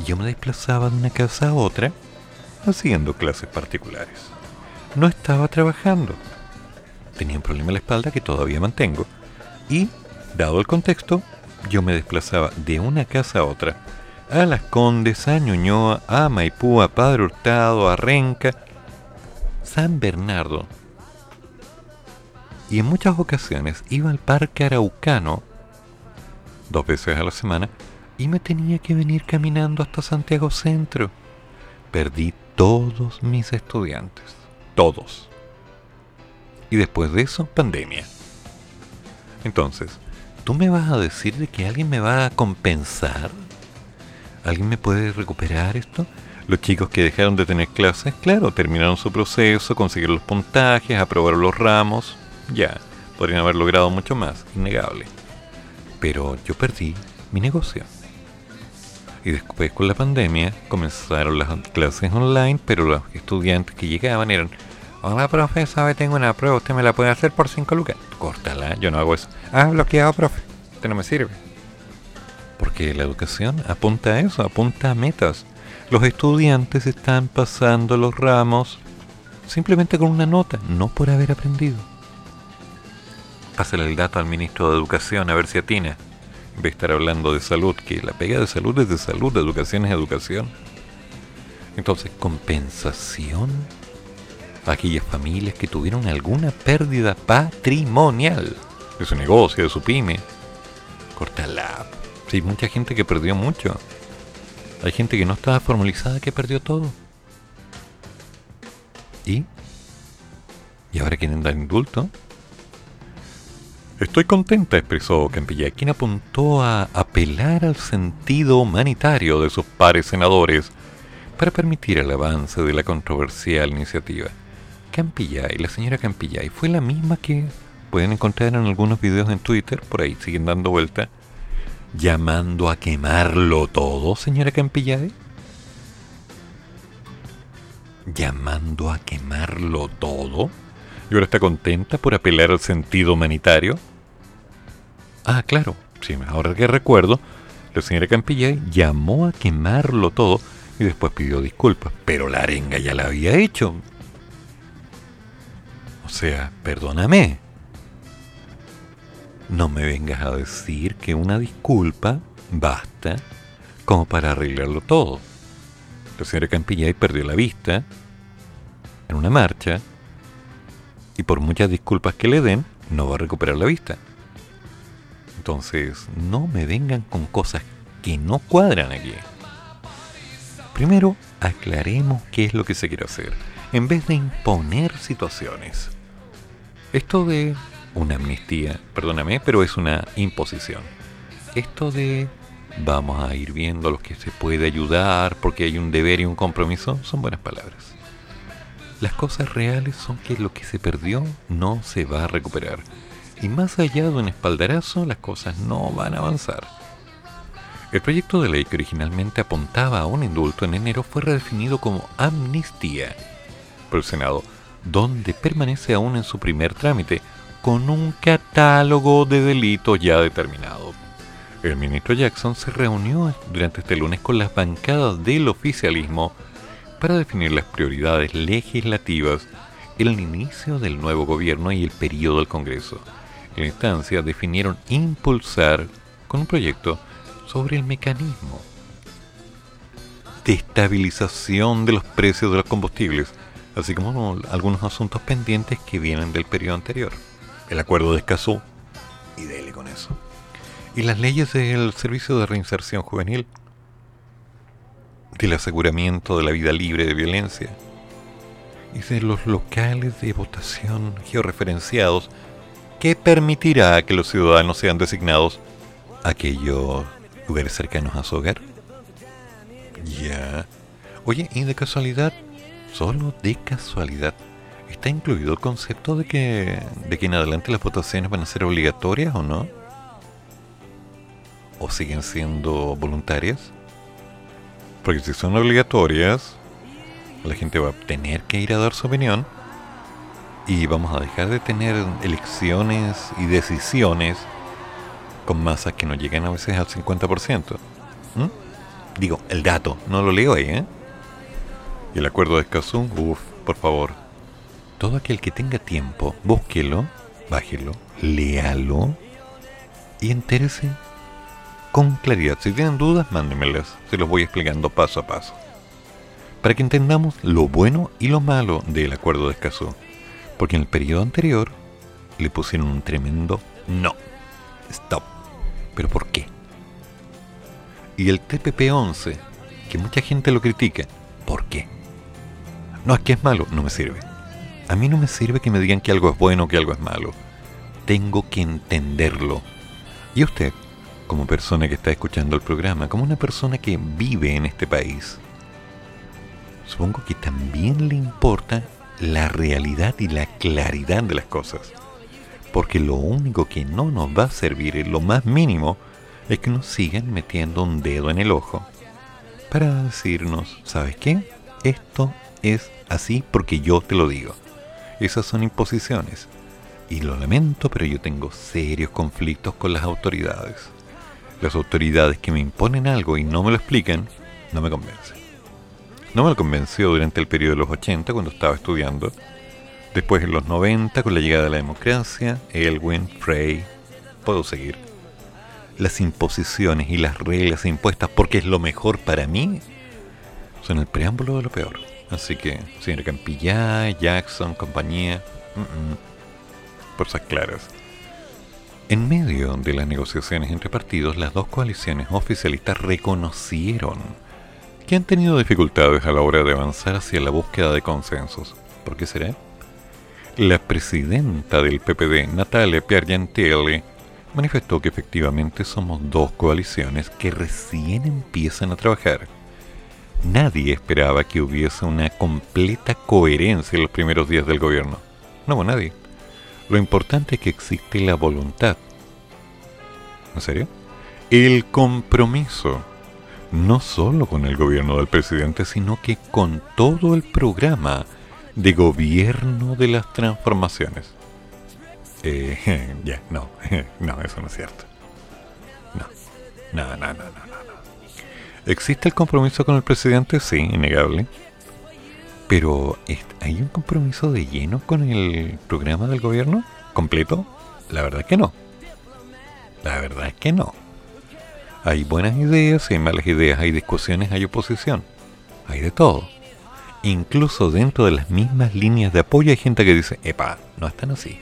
Yo me desplazaba de una casa a otra haciendo clases particulares. No estaba trabajando. Tenía un problema en la espalda que todavía mantengo. Y, dado el contexto, yo me desplazaba de una casa a otra a Las Condes, a Ñuñoa, a Maipú, a Padre Hurtado, a Renca, San Bernardo. Y en muchas ocasiones iba al Parque Araucano, dos veces a la semana, y me tenía que venir caminando hasta Santiago Centro. Perdí todos mis estudiantes, todos. Y después de eso, pandemia. Entonces, ¿tú me vas a decir de que alguien me va a compensar ¿Alguien me puede recuperar esto? Los chicos que dejaron de tener clases, claro, terminaron su proceso, consiguieron los puntajes, aprobaron los ramos, ya, podrían haber logrado mucho más, innegable. Pero yo perdí mi negocio. Y después con la pandemia comenzaron las clases online, pero los estudiantes que llegaban eran, hola profe, sabe, tengo una prueba, usted me la puede hacer por 5 lucas. Córtala, yo no hago eso. Ah, bloqueado, profe, usted no me sirve. Porque la educación apunta a eso, apunta a metas. Los estudiantes están pasando los ramos simplemente con una nota, no por haber aprendido. Pásale el dato al ministro de Educación a ver si atina. De estar hablando de salud, que la pega de salud es de salud, de educación es educación. Entonces, compensación a aquellas familias que tuvieron alguna pérdida patrimonial de su negocio, de su pyme. Cortala, hay mucha gente que perdió mucho. Hay gente que no estaba formalizada que perdió todo. ¿Y? ¿Y ahora quieren dar indulto? Estoy contenta, expresó Campilla, quien apuntó a apelar al sentido humanitario de sus pares senadores para permitir el avance de la controversial iniciativa. Campillay, la señora Campillay, fue la misma que pueden encontrar en algunos videos en Twitter, por ahí siguen dando vuelta, llamando a quemarlo todo, señora Campillade? ¿Llamando a quemarlo todo? ¿Y ahora está contenta por apelar al sentido humanitario? Ah, claro, sí, ahora que recuerdo, la señora Campillay llamó a quemarlo todo y después pidió disculpas, pero la arenga ya la había hecho. O sea, perdóname, no me vengas a decir que una disculpa basta como para arreglarlo todo. La señora Campillay perdió la vista en una marcha y por muchas disculpas que le den, no va a recuperar la vista. Entonces, no me vengan con cosas que no cuadran aquí. Primero, aclaremos qué es lo que se quiere hacer, en vez de imponer situaciones. Esto de una amnistía, perdóname, pero es una imposición. Esto de vamos a ir viendo los que se puede ayudar porque hay un deber y un compromiso son buenas palabras. Las cosas reales son que lo que se perdió no se va a recuperar. Y más allá de un espaldarazo, las cosas no van a avanzar. El proyecto de ley que originalmente apuntaba a un indulto en enero fue redefinido como amnistía por el Senado, donde permanece aún en su primer trámite, con un catálogo de delitos ya determinado. El ministro Jackson se reunió durante este lunes con las bancadas del oficialismo para definir las prioridades legislativas el inicio del nuevo gobierno y el periodo del Congreso. En la instancia definieron impulsar con un proyecto sobre el mecanismo de estabilización de los precios de los combustibles, así como algunos asuntos pendientes que vienen del periodo anterior. El acuerdo de Escazú, y dele con eso. Y las leyes del Servicio de Reinserción Juvenil, del aseguramiento de la vida libre de violencia, y de los locales de votación georreferenciados que permitirá que los ciudadanos sean designados aquellos lugares cercanos a su hogar. Ya. Oye, y de casualidad, solo de casualidad, ¿está incluido el concepto de que de que en adelante las votaciones van a ser obligatorias o no? ¿O siguen siendo voluntarias? Porque si son obligatorias, la gente va a tener que ir a dar su opinión y vamos a dejar de tener elecciones y decisiones con masas que no llegan a veces al 50%. ¿Mm? Digo, el dato, no lo leo ahí, ¿eh? Y el acuerdo de Escazú, uff, por favor. Todo aquel que tenga tiempo, búsquelo, bájelo, léalo y entérese con claridad. Si tienen dudas, mándenmelas, se los voy explicando paso a paso para que entendamos lo bueno y lo malo del acuerdo de Escazú. Porque en el periodo anterior le pusieron un tremendo no. Stop. ¿Pero por qué? Y el TPP-11, que mucha gente lo critica, ¿por qué? No, es que es malo, no me sirve. A mí no me sirve que me digan que algo es bueno o que algo es malo. Tengo que entenderlo. Y usted, como persona que está escuchando el programa, como una persona que vive en este país, supongo que también le importa la realidad y la claridad de las cosas. Porque lo único que no nos va a servir en lo más mínimo es que nos sigan metiendo un dedo en el ojo para decirnos, ¿sabes qué? Esto es así porque yo te lo digo. Esas son imposiciones. Y lo lamento, pero yo tengo serios conflictos con las autoridades. Las autoridades que me imponen algo y no me lo explican, no me convencen. No me lo convenció durante el periodo de los 80 cuando estaba estudiando. Después en los 90 con la llegada de la democracia, Elwin, Frey, puedo seguir. Las imposiciones y las reglas impuestas porque es lo mejor para mí son el preámbulo de lo peor. Así que, señor Campillá, Jackson, compañía, esas claras. En medio de las negociaciones entre partidos, las dos coaliciones oficialistas reconocieron que han tenido dificultades a la hora de avanzar hacia la búsqueda de consensos. ¿Por qué será? La presidenta del PPD, Natalia Piergentelli, manifestó que efectivamente somos dos coaliciones que recién empiezan a trabajar. Nadie esperaba que hubiese una completa coherencia en los primeros días del gobierno. No, nadie. Lo importante es que existe la voluntad. ¿En serio? El compromiso no solo con el gobierno del presidente, sino que con todo el programa de gobierno de las transformaciones. Eh, ya, no, no, eso no es cierto. No, no, no, no, no, no. ¿Existe el compromiso con el presidente? Sí, innegable. Pero, ¿hay un compromiso de lleno con el programa del gobierno? ¿Completo? La verdad es que no. La verdad es que no. Hay buenas ideas, hay malas ideas, hay discusiones, hay oposición. Hay de todo. Incluso dentro de las mismas líneas de apoyo hay gente que dice, epa, no están así.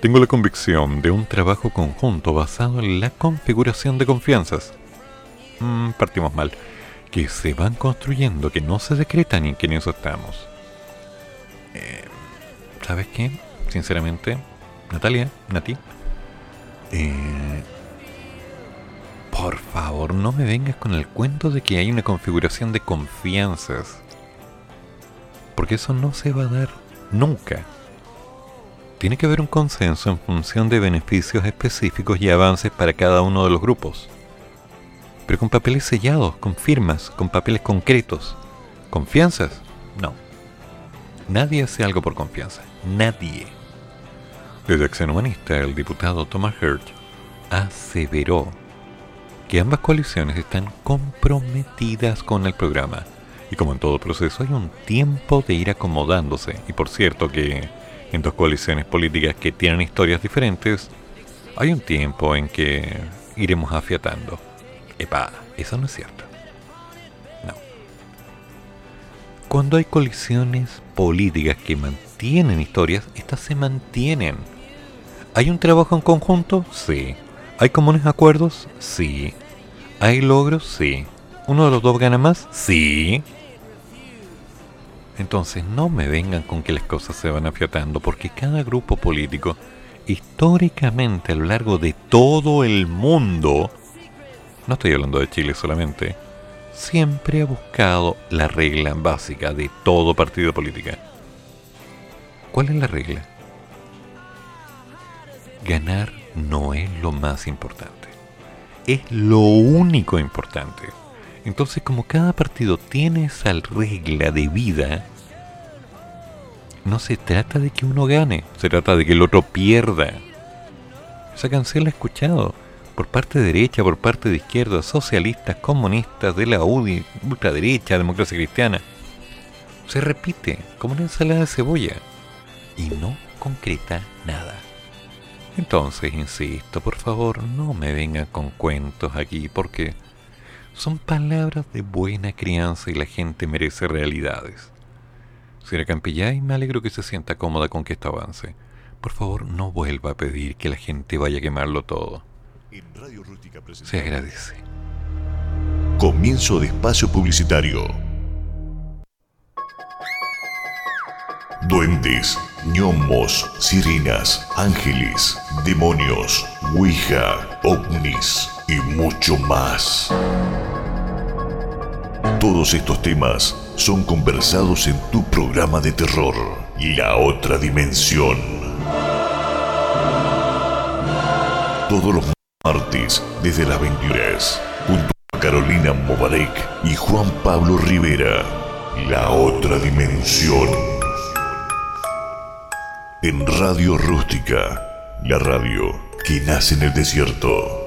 Tengo la convicción de un trabajo conjunto basado en la configuración de confianzas. Mm, partimos mal. Que se van construyendo, que no se decretan y que en eso estamos. Eh, ¿Sabes qué? Sinceramente, Natalia, Nati, eh, por favor, no me vengas con el cuento de que hay una configuración de confianzas. Porque eso no se va a dar nunca. Tiene que haber un consenso en función de beneficios específicos y avances para cada uno de los grupos. Pero con papeles sellados, con firmas, con papeles concretos. ¿Confianzas? No. Nadie hace algo por confianza. Nadie. Desde Acción Humanista, el diputado Thomas Hirsch aseveró que ambas coaliciones están comprometidas con el programa. Y como en todo proceso hay un tiempo de ir acomodándose. Y por cierto que en dos coaliciones políticas que tienen historias diferentes, hay un tiempo en que iremos afiatando. Epa, eso no es cierto. No. Cuando hay coaliciones políticas que mantienen historias, estas se mantienen. ¿Hay un trabajo en conjunto? Sí. ¿Hay comunes acuerdos? Sí. ¿Hay logros? Sí. ¿Uno de los dos gana más? Sí. Entonces no me vengan con que las cosas se van afiatando, porque cada grupo político, históricamente a lo largo de todo el mundo, no estoy hablando de Chile solamente, siempre ha buscado la regla básica de todo partido político. ¿Cuál es la regla? Ganar no es lo más importante. Es lo único importante. Entonces, como cada partido tiene esa regla de vida, no se trata de que uno gane, se trata de que el otro pierda. Esa canción la he escuchado por parte de derecha, por parte de izquierda, socialistas, comunistas, de la UDI, ultraderecha, democracia cristiana. Se repite como una ensalada de cebolla y no concreta nada. Entonces, insisto, por favor, no me vengan con cuentos aquí porque son palabras de buena crianza y la gente merece realidades. Señora Campillay, me alegro que se sienta cómoda con que esto avance. Por favor, no vuelva a pedir que la gente vaya a quemarlo todo. Se agradece. Comienzo de espacio publicitario. Duendes, gnomos, sirenas, ángeles, demonios, ouija, ovnis y mucho más. Todos estos temas son conversados en tu programa de terror, La Otra Dimensión. Todos los martes desde las 23, junto a Carolina Mobarek y Juan Pablo Rivera, La Otra Dimensión. En Radio Rústica, la radio que nace en el desierto.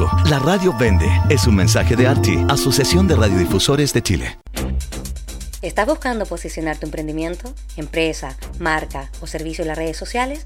La radio vende. Es un mensaje de ARTI, Asociación de Radiodifusores de Chile. ¿Estás buscando posicionar tu emprendimiento, empresa, marca o servicio en las redes sociales?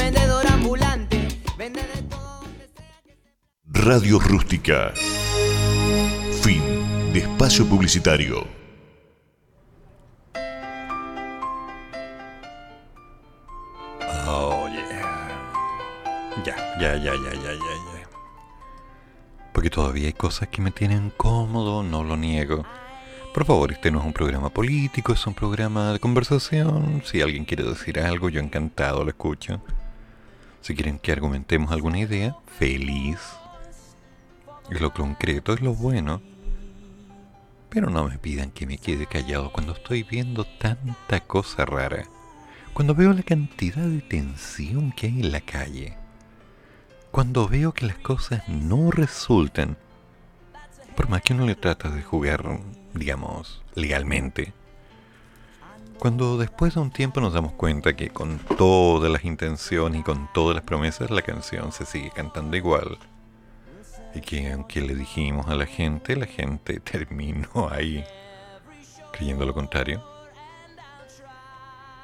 Radio Rústica. Fin de espacio publicitario. Oh, yeah. Ya, ya, ya, ya, ya, ya, ya. Porque todavía hay cosas que me tienen cómodo, no lo niego. Por favor, este no es un programa político, es un programa de conversación. Si alguien quiere decir algo, yo encantado lo escucho. Si quieren que argumentemos alguna idea, feliz lo concreto, es lo bueno. Pero no me pidan que me quede callado cuando estoy viendo tanta cosa rara. Cuando veo la cantidad de tensión que hay en la calle. Cuando veo que las cosas no resultan. Por más que uno le trata de jugar, digamos, legalmente. Cuando después de un tiempo nos damos cuenta que con todas las intenciones y con todas las promesas la canción se sigue cantando igual. Y que aunque le dijimos a la gente, la gente terminó ahí creyendo lo contrario.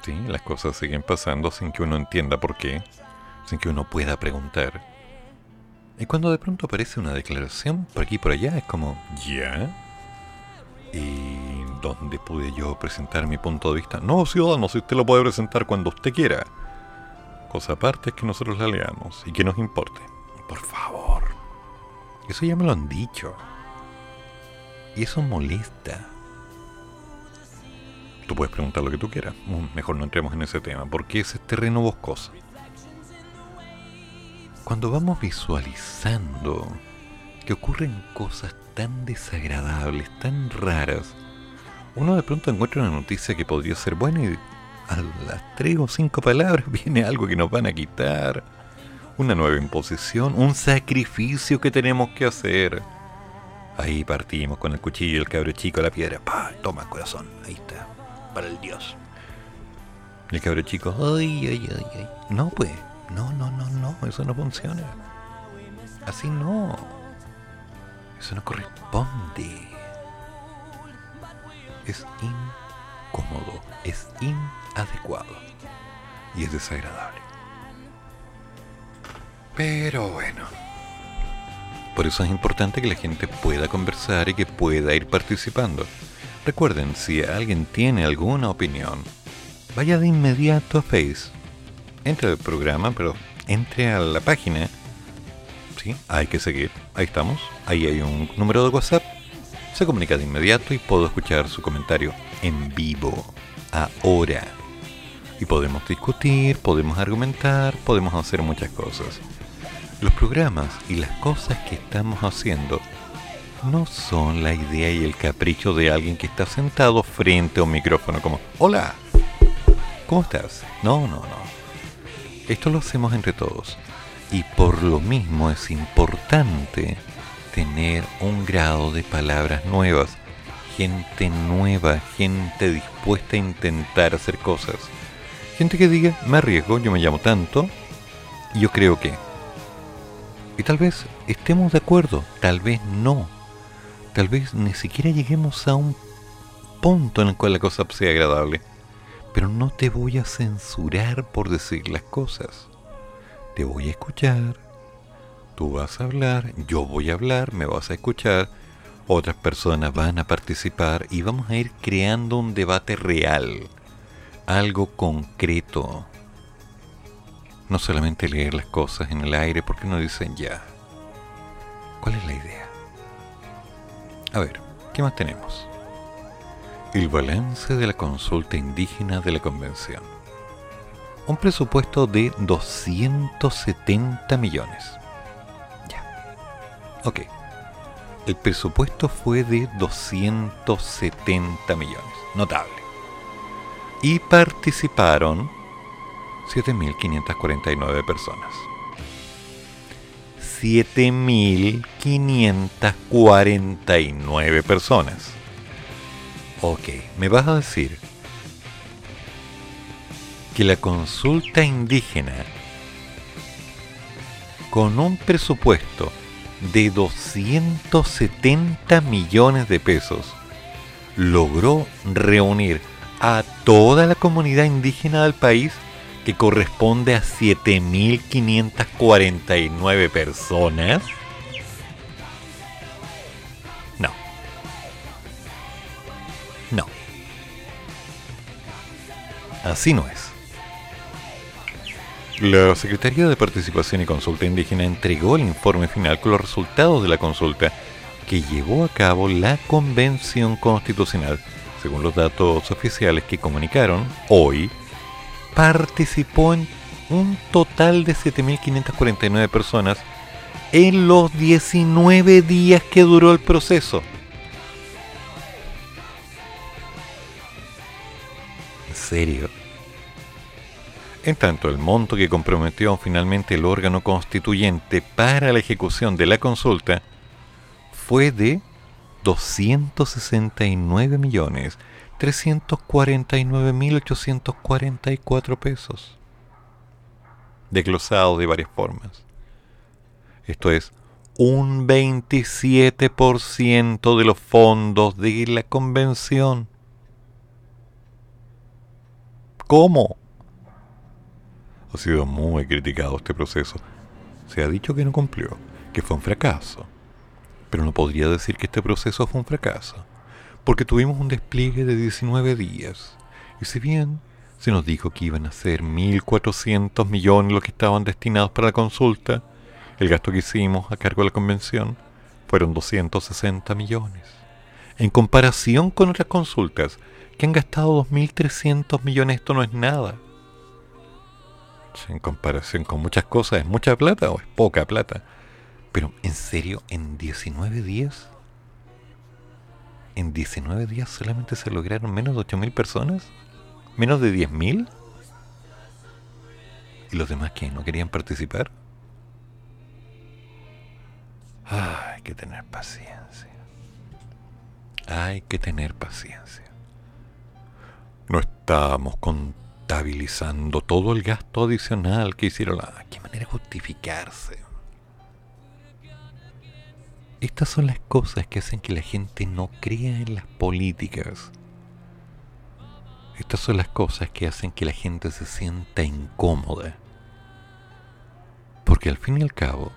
Sí, las cosas siguen pasando sin que uno entienda por qué, sin que uno pueda preguntar. Y cuando de pronto aparece una declaración por aquí y por allá, es como, ¿ya? ¿Y dónde pude yo presentar mi punto de vista? No, ciudadano, si usted lo puede presentar cuando usted quiera. Cosa aparte es que nosotros la leamos y que nos importe. Por favor. Eso ya me lo han dicho. Y eso molesta. Tú puedes preguntar lo que tú quieras. Mejor no entremos en ese tema, porque ese es terreno boscoso. Cuando vamos visualizando que ocurren cosas tan desagradables, tan raras, uno de pronto encuentra una noticia que podría ser buena y a las tres o cinco palabras viene algo que nos van a quitar, una nueva imposición, un sacrificio que tenemos que hacer. Ahí partimos con el cuchillo y el cabro chico la piedra. ¡Pah! Toma corazón, ahí está, para el dios. El cabro chico, ay, ay, ay, ay. No, pues, no, no, no, no, eso no funciona. Así no. Eso no corresponde. Es incómodo, es inadecuado y es desagradable. Pero bueno. Por eso es importante que la gente pueda conversar y que pueda ir participando. Recuerden, si alguien tiene alguna opinión, vaya de inmediato a Face. Entre al programa, pero entre a la página. Sí, hay que seguir. Ahí estamos. Ahí hay un número de WhatsApp. Se comunica de inmediato y puedo escuchar su comentario en vivo. Ahora. Y podemos discutir, podemos argumentar, podemos hacer muchas cosas. Los programas y las cosas que estamos haciendo no son la idea y el capricho de alguien que está sentado frente a un micrófono como, hola, ¿cómo estás? No, no, no. Esto lo hacemos entre todos. Y por lo mismo es importante tener un grado de palabras nuevas, gente nueva, gente dispuesta a intentar hacer cosas. Gente que diga, me arriesgo, yo me llamo tanto, yo creo que... Y tal vez estemos de acuerdo, tal vez no. Tal vez ni siquiera lleguemos a un punto en el cual la cosa sea agradable. Pero no te voy a censurar por decir las cosas. Te voy a escuchar. Tú vas a hablar, yo voy a hablar, me vas a escuchar. Otras personas van a participar y vamos a ir creando un debate real. Algo concreto no solamente leer las cosas en el aire porque no dicen ya. ¿Cuál es la idea? A ver, ¿qué más tenemos? El balance de la consulta indígena de la convención. Un presupuesto de 270 millones. Ya. Ok. El presupuesto fue de 270 millones. Notable. Y participaron 7.549 personas. 7.549 personas. Ok, me vas a decir que la consulta indígena con un presupuesto de 270 millones de pesos logró reunir a toda la comunidad indígena del país que corresponde a 7.549 personas. No. No. Así no es. La Secretaría de Participación y Consulta Indígena entregó el informe final con los resultados de la consulta que llevó a cabo la Convención Constitucional. Según los datos oficiales que comunicaron hoy, participó en un total de 7.549 personas en los 19 días que duró el proceso. ¿En serio? En tanto, el monto que comprometió finalmente el órgano constituyente para la ejecución de la consulta fue de 269.349.844 pesos, desglosado de varias formas. Esto es un 27% de los fondos de la convención. ¿Cómo? Ha sido muy criticado este proceso. Se ha dicho que no cumplió, que fue un fracaso. Pero no podría decir que este proceso fue un fracaso, porque tuvimos un despliegue de 19 días. Y si bien se nos dijo que iban a ser 1.400 millones los que estaban destinados para la consulta, el gasto que hicimos a cargo de la convención fueron 260 millones. En comparación con otras consultas que han gastado 2.300 millones, esto no es nada. En comparación con muchas cosas, ¿es mucha plata o es poca plata? Pero en serio, en 19 días, en 19 días solamente se lograron menos de 8.000 personas, menos de 10.000. ¿Y los demás que no querían participar? hay que tener paciencia. Hay que tener paciencia. No estamos contabilizando todo el gasto adicional que hicieron. ¿A qué manera justificarse? Estas son las cosas que hacen que la gente no crea en las políticas. Estas son las cosas que hacen que la gente se sienta incómoda. Porque al fin y al cabo,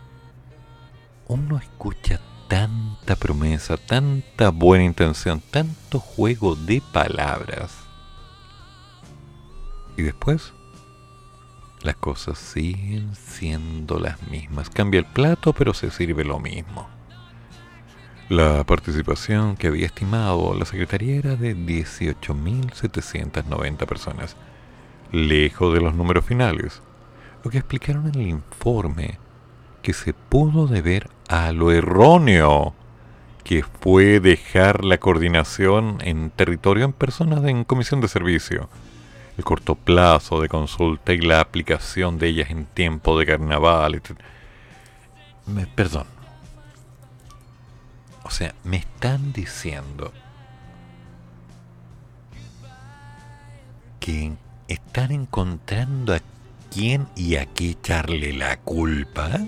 uno escucha tanta promesa, tanta buena intención, tanto juego de palabras. Y después, las cosas siguen siendo las mismas. Cambia el plato, pero se sirve lo mismo. La participación que había estimado la Secretaría era de 18.790 personas, lejos de los números finales. Lo que explicaron en el informe que se pudo deber a lo erróneo que fue dejar la coordinación en territorio en personas en comisión de servicio, el corto plazo de consulta y la aplicación de ellas en tiempo de carnaval. Perdón. O sea, me están diciendo que están encontrando a quién y a qué echarle la culpa.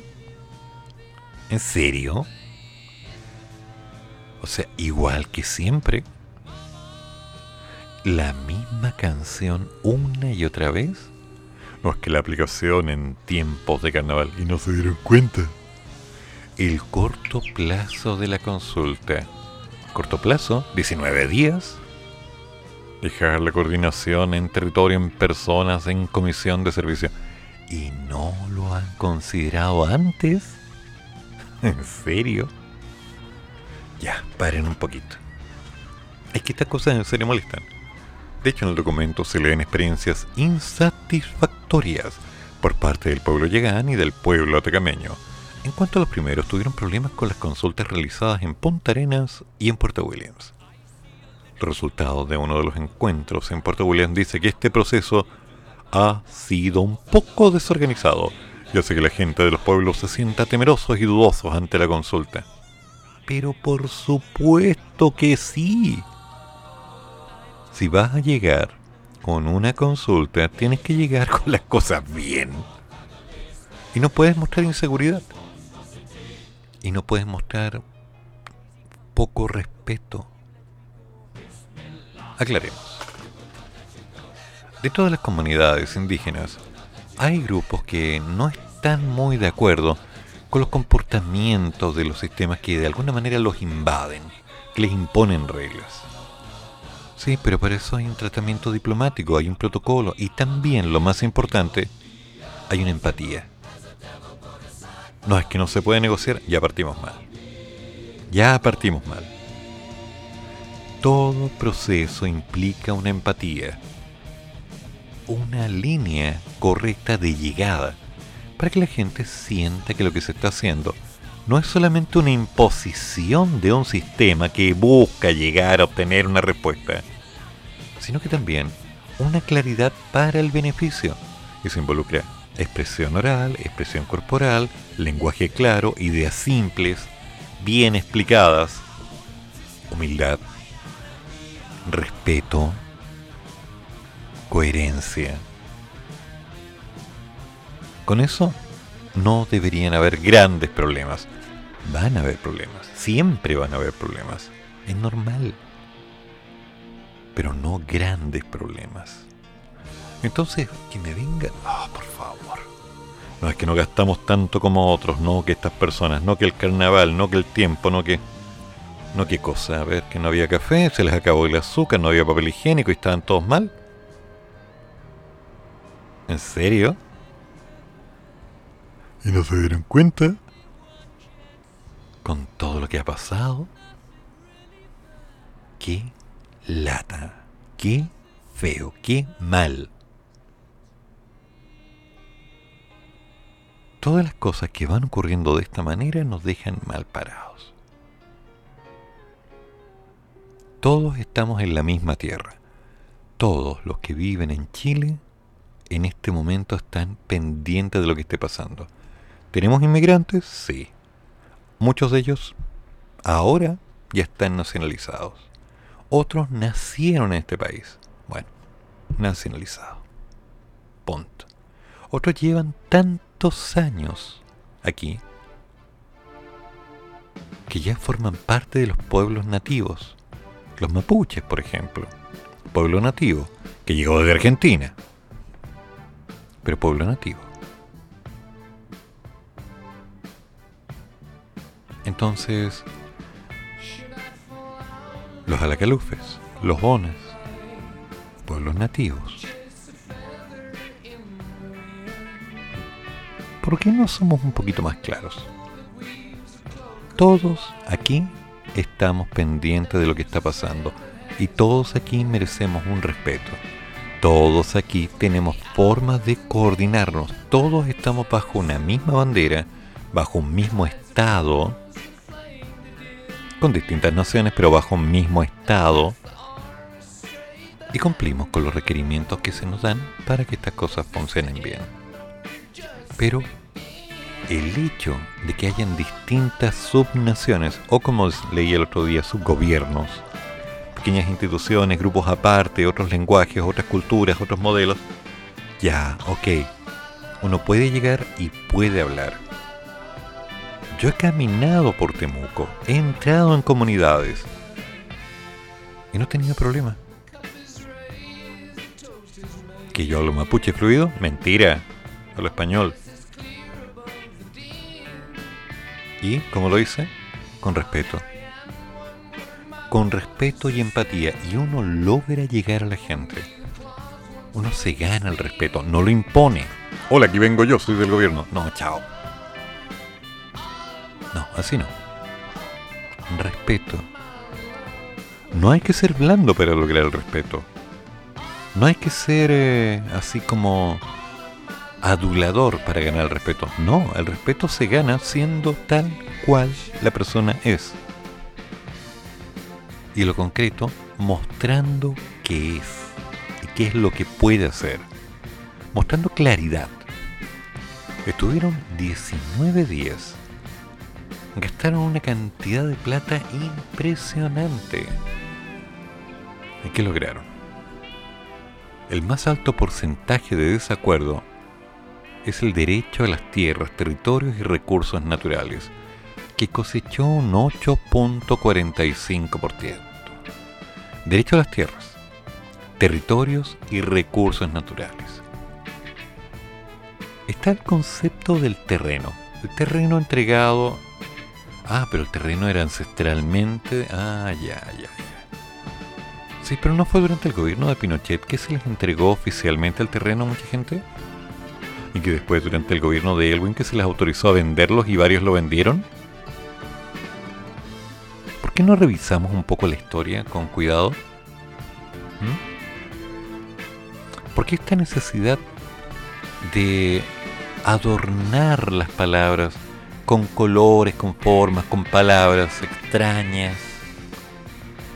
¿En serio? O sea, igual que siempre. La misma canción una y otra vez. No es que la aplicación en tiempos de carnaval y no se dieron cuenta. El corto plazo de la consulta. Corto plazo, 19 días. Dejar la coordinación en territorio en personas en comisión de servicio. ¿Y no lo han considerado antes? ¿En serio? Ya, paren un poquito. Es que estas cosas en serio molestan. De hecho, en el documento se leen experiencias insatisfactorias por parte del pueblo yegán y del pueblo atacameño. En cuanto a los primeros, tuvieron problemas con las consultas realizadas en Punta Arenas y en Puerto Williams. El resultado de uno de los encuentros en Puerto Williams dice que este proceso ha sido un poco desorganizado y hace que la gente de los pueblos se sienta temerosos y dudosos ante la consulta. Pero por supuesto que sí. Si vas a llegar con una consulta, tienes que llegar con las cosas bien. Y no puedes mostrar inseguridad. Y no puedes mostrar poco respeto. Aclaremos. De todas las comunidades indígenas, hay grupos que no están muy de acuerdo con los comportamientos de los sistemas que de alguna manera los invaden, que les imponen reglas. Sí, pero para eso hay un tratamiento diplomático, hay un protocolo y también, lo más importante, hay una empatía. No es que no se puede negociar, ya partimos mal. Ya partimos mal. Todo proceso implica una empatía, una línea correcta de llegada, para que la gente sienta que lo que se está haciendo no es solamente una imposición de un sistema que busca llegar a obtener una respuesta, sino que también una claridad para el beneficio. Se involucra expresión oral, expresión corporal, lenguaje claro, ideas simples, bien explicadas, humildad, respeto, coherencia. Con eso no deberían haber grandes problemas. Van a haber problemas, siempre van a haber problemas. Es normal. Pero no grandes problemas. Entonces, que me vengan... Ah, por favor. No es que no gastamos tanto como otros, no que estas personas, no que el carnaval, no que el tiempo, no que... No qué cosa, a ver, que no había café, se les acabó el azúcar, no había papel higiénico y estaban todos mal. ¿En serio? ¿Y no se dieron cuenta? Con todo lo que ha pasado. Qué lata, qué feo, qué mal. Todas las cosas que van ocurriendo de esta manera nos dejan mal parados. Todos estamos en la misma tierra. Todos los que viven en Chile en este momento están pendientes de lo que esté pasando. ¿Tenemos inmigrantes? Sí. Muchos de ellos ahora ya están nacionalizados. Otros nacieron en este país. Bueno, nacionalizados. Punto. Otros llevan años aquí que ya forman parte de los pueblos nativos. Los mapuches, por ejemplo. Pueblo nativo, que llegó de Argentina. Pero pueblo nativo. Entonces, los alacalufes, los bonas, pueblos nativos. ¿Por qué no somos un poquito más claros? Todos aquí estamos pendientes de lo que está pasando y todos aquí merecemos un respeto. Todos aquí tenemos formas de coordinarnos. Todos estamos bajo una misma bandera, bajo un mismo estado, con distintas naciones, pero bajo un mismo estado. Y cumplimos con los requerimientos que se nos dan para que estas cosas funcionen bien. Pero el hecho de que hayan distintas subnaciones, o como leí el otro día, subgobiernos, pequeñas instituciones, grupos aparte, otros lenguajes, otras culturas, otros modelos, ya, ok, uno puede llegar y puede hablar. Yo he caminado por Temuco, he entrado en comunidades y no he tenido problema. ¿Que yo hablo mapuche fluido? Mentira, hablo español. ¿Y cómo lo hice? Con respeto. Con respeto y empatía. Y uno logra llegar a la gente. Uno se gana el respeto, no lo impone. Hola, aquí vengo yo, soy del gobierno. No, chao. No, así no. Respeto. No hay que ser blando para lograr el respeto. No hay que ser eh, así como adulador para ganar el respeto. No, el respeto se gana siendo tal cual la persona es. Y lo concreto, mostrando qué es y qué es lo que puede hacer. Mostrando claridad. Estuvieron 19 días gastaron una cantidad de plata impresionante. ¿Y qué lograron? El más alto porcentaje de desacuerdo es el derecho a las tierras, territorios y recursos naturales, que cosechó un 8.45%. Derecho a las tierras, territorios y recursos naturales. Está el concepto del terreno, el terreno entregado Ah, pero el terreno era ancestralmente. Ah, ya, ya. Sí, pero no fue durante el gobierno de Pinochet que se les entregó oficialmente el terreno a mucha gente. Y que después durante el gobierno de Elwin que se les autorizó a venderlos y varios lo vendieron? ¿Por qué no revisamos un poco la historia con cuidado? ¿Mm? ¿Por qué esta necesidad de adornar las palabras con colores, con formas, con palabras extrañas,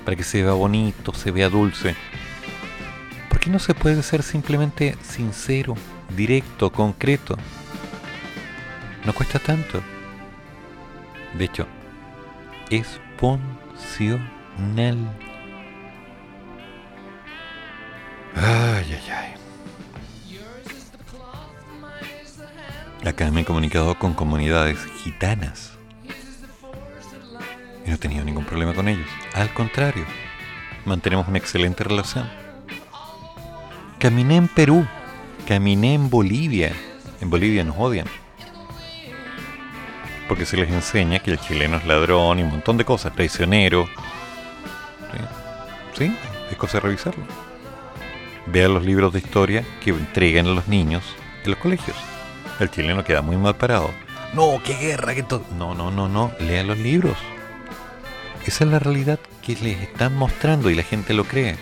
para que se vea bonito, se vea dulce? ¿Por qué no se puede ser simplemente sincero, directo, concreto? No cuesta tanto. De hecho, es funcional. Ay, ay, ay. Acá me he comunicado con comunidades gitanas. Y no he tenido ningún problema con ellos. Al contrario, mantenemos una excelente relación. Caminé en Perú, caminé en Bolivia. En Bolivia nos odian. Porque se les enseña que el chileno es ladrón y un montón de cosas, traicionero. ¿Sí? Es cosa de revisarlo. Vean los libros de historia que entregan a los niños en los colegios. El chileno queda muy mal parado. No, qué guerra, que todo. No, no, no, no. Lean los libros. Esa es la realidad que les están mostrando y la gente lo cree.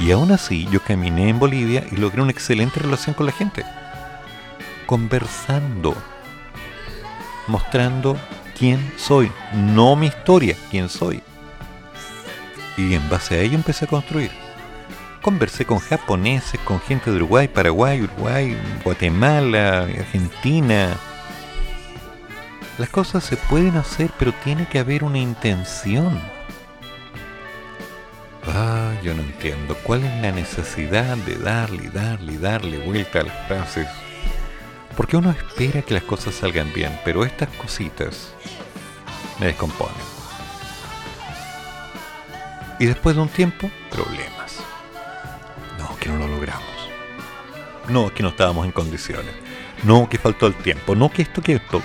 Y aún así, yo caminé en Bolivia y logré una excelente relación con la gente. Conversando. Mostrando quién soy. No mi historia, quién soy. Y en base a ello empecé a construir. Conversé con japoneses, con gente de Uruguay, Paraguay, Uruguay, Guatemala, Argentina. Las cosas se pueden hacer, pero tiene que haber una intención. Ah, yo no entiendo. ¿Cuál es la necesidad de darle, darle, darle vuelta a las frases? Porque uno espera que las cosas salgan bien, pero estas cositas me descomponen. Y después de un tiempo, problemas. No, que no lo logramos. No, que no estábamos en condiciones. No, que faltó el tiempo. No, que esto, que esto.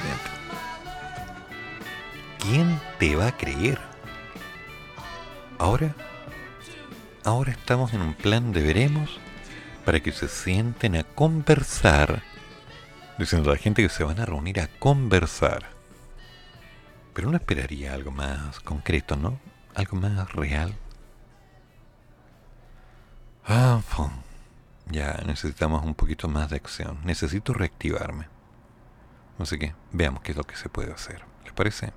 ¿Quién te va a creer? Ahora ahora estamos en un plan de veremos para que se sienten a conversar, diciendo a la gente que se van a reunir a conversar. Pero uno esperaría algo más concreto, ¿no? Algo más real. Ah, ya necesitamos un poquito más de acción. Necesito reactivarme. Así que veamos qué es lo que se puede hacer. ¿Les parece?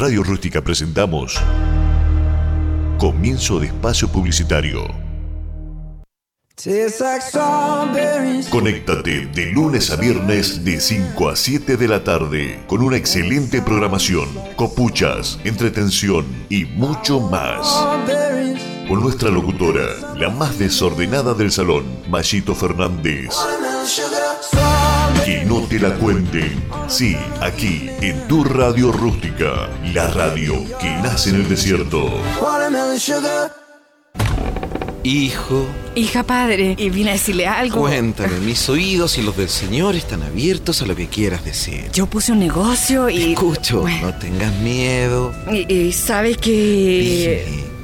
Radio Rústica presentamos Comienzo de Espacio Publicitario. Conéctate de lunes a viernes de 5 a 7 de la tarde con una excelente programación, copuchas, entretención y mucho más. Con nuestra locutora, la más desordenada del salón, Mayito Fernández. Que no te la cuenten. Sí, aquí, en tu radio rústica, la radio que nace en el desierto. Hijo, Hija padre, y vine a decirle algo. cuéntame, mis oídos y los del Señor están abiertos a lo que quieras decir. Yo puse un negocio y. Escucho, no tengas miedo. Y, y sabe que.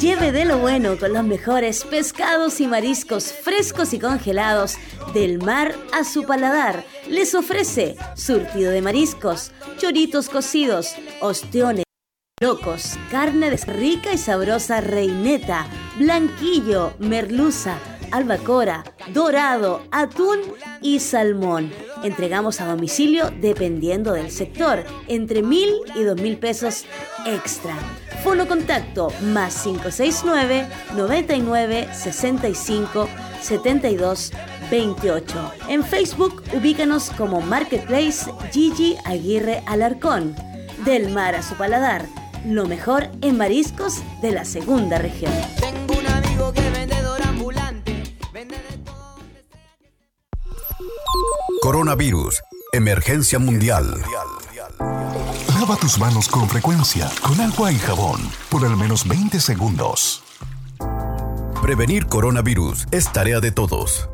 Lleve de lo bueno con los mejores pescados y mariscos frescos y congelados del mar a su paladar. Les ofrece surtido de mariscos, choritos cocidos, ostiones. Locos, carne de rica y sabrosa reineta, blanquillo, merluza, albacora, dorado, atún y salmón. Entregamos a domicilio dependiendo del sector, entre mil y dos mil pesos extra. Fono contacto más 569 99 65 72 28. En Facebook ubícanos como Marketplace Gigi Aguirre Alarcón. Del mar a su paladar, lo mejor en mariscos de la segunda región. Tengo un amigo que vendedor ambulante. Coronavirus. Emergencia mundial. Lava tus manos con frecuencia, con agua y jabón, por al menos 20 segundos. Prevenir coronavirus es tarea de todos.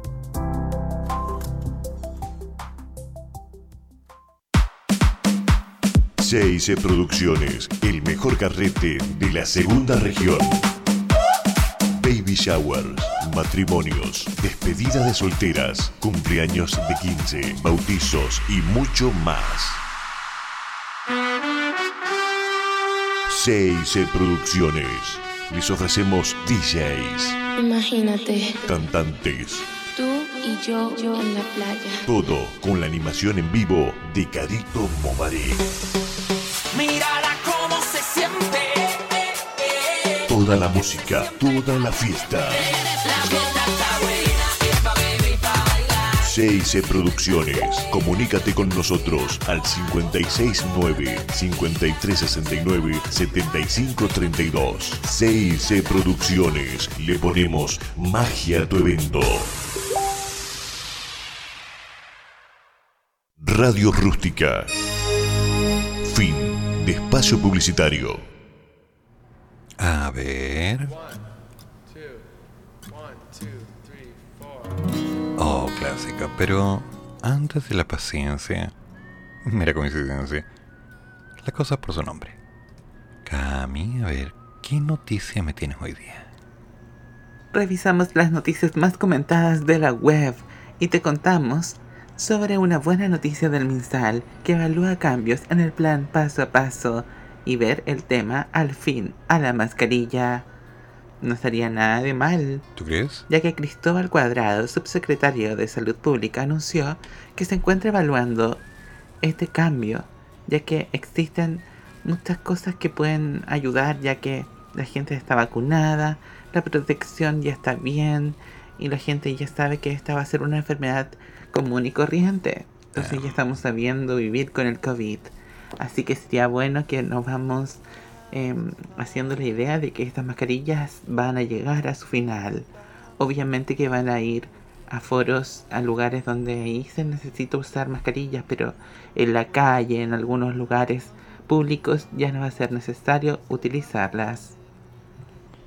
CIC Producciones, el mejor carrete de la segunda región. Baby showers, matrimonios, despedida de solteras, cumpleaños de 15, bautizos y mucho más. CIC Producciones. Les ofrecemos DJs, Imagínate, cantantes, y yo, yo en la playa. todo con la animación en vivo de Carito Momaré. Mírala cómo se siente. Toda la música, toda la fiesta. CIC Producciones. Comunícate con nosotros al 569-5369-7532. CIC Producciones. Le ponemos magia a tu evento. Radio Rústica. Fin de espacio publicitario. A ver. Oh, clásica, pero antes de la paciencia, mira coincidencia, la cosa por su nombre. Cami, a ver, ¿qué noticia me tienes hoy día? Revisamos las noticias más comentadas de la web y te contamos sobre una buena noticia del MinSal que evalúa cambios en el plan paso a paso y ver el tema al fin a la mascarilla. No estaría nada de mal. ¿Tú crees? Ya que Cristóbal Cuadrado, subsecretario de Salud Pública, anunció que se encuentra evaluando este cambio, ya que existen muchas cosas que pueden ayudar, ya que la gente está vacunada, la protección ya está bien y la gente ya sabe que esta va a ser una enfermedad común y corriente. Entonces ya estamos sabiendo vivir con el COVID. Así que sería bueno que nos vamos em, haciendo la idea de que estas mascarillas van a llegar a su final. Obviamente que van a ir a foros, a lugares donde ahí se necesita usar mascarillas, pero en la calle, en algunos lugares públicos, ya no va a ser necesario utilizarlas.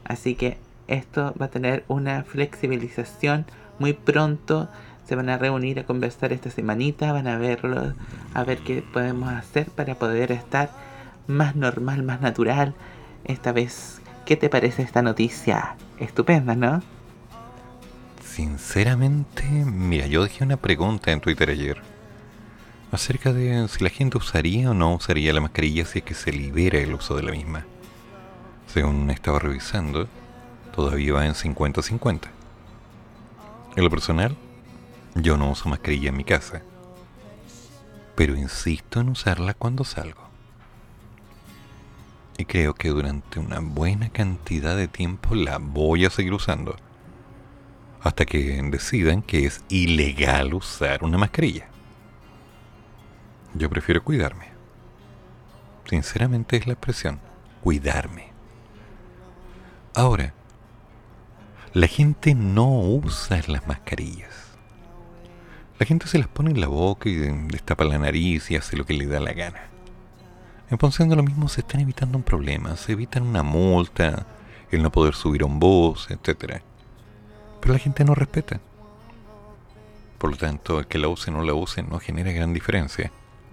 Así que esto va a tener una flexibilización muy pronto. Se van a reunir a conversar esta semanita, van a verlo, a ver qué podemos hacer para poder estar más normal, más natural. Esta vez ¿Qué te parece esta noticia? Estupenda, ¿no? Sinceramente, mira, yo dejé una pregunta en Twitter ayer acerca de si la gente usaría o no usaría la mascarilla si es que se libera el uso de la misma. Según estaba revisando, todavía va en 50-50. En lo personal, yo no uso mascarilla en mi casa, pero insisto en usarla cuando salgo. Y creo que durante una buena cantidad de tiempo la voy a seguir usando, hasta que decidan que es ilegal usar una mascarilla. Yo prefiero cuidarme. Sinceramente es la expresión, cuidarme. Ahora, la gente no usa las mascarillas. La gente se las pone en la boca y destapa la nariz y hace lo que le da la gana. En función de lo mismo se están evitando un problema, se evitan una multa, el no poder subir a un bus, etc. Pero la gente no respeta. Por lo tanto, el que la use o no la use no genera gran diferencia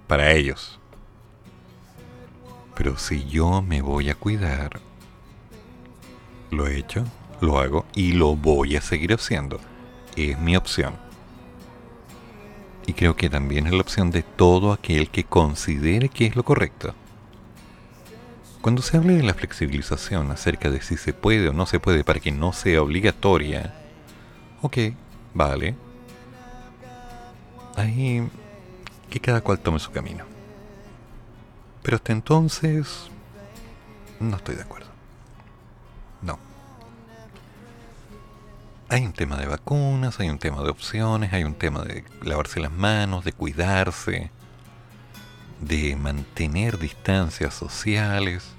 para ellos. Pero si yo me voy a cuidar, lo he hecho, lo hago y lo voy a seguir haciendo. Es mi opción. Y creo que también es la opción de todo aquel que considere que es lo correcto. Cuando se hable de la flexibilización acerca de si se puede o no se puede para que no sea obligatoria, ok, vale. Ahí que cada cual tome su camino. Pero hasta entonces no estoy de acuerdo. Hay un tema de vacunas, hay un tema de opciones, hay un tema de lavarse las manos, de cuidarse, de mantener distancias sociales.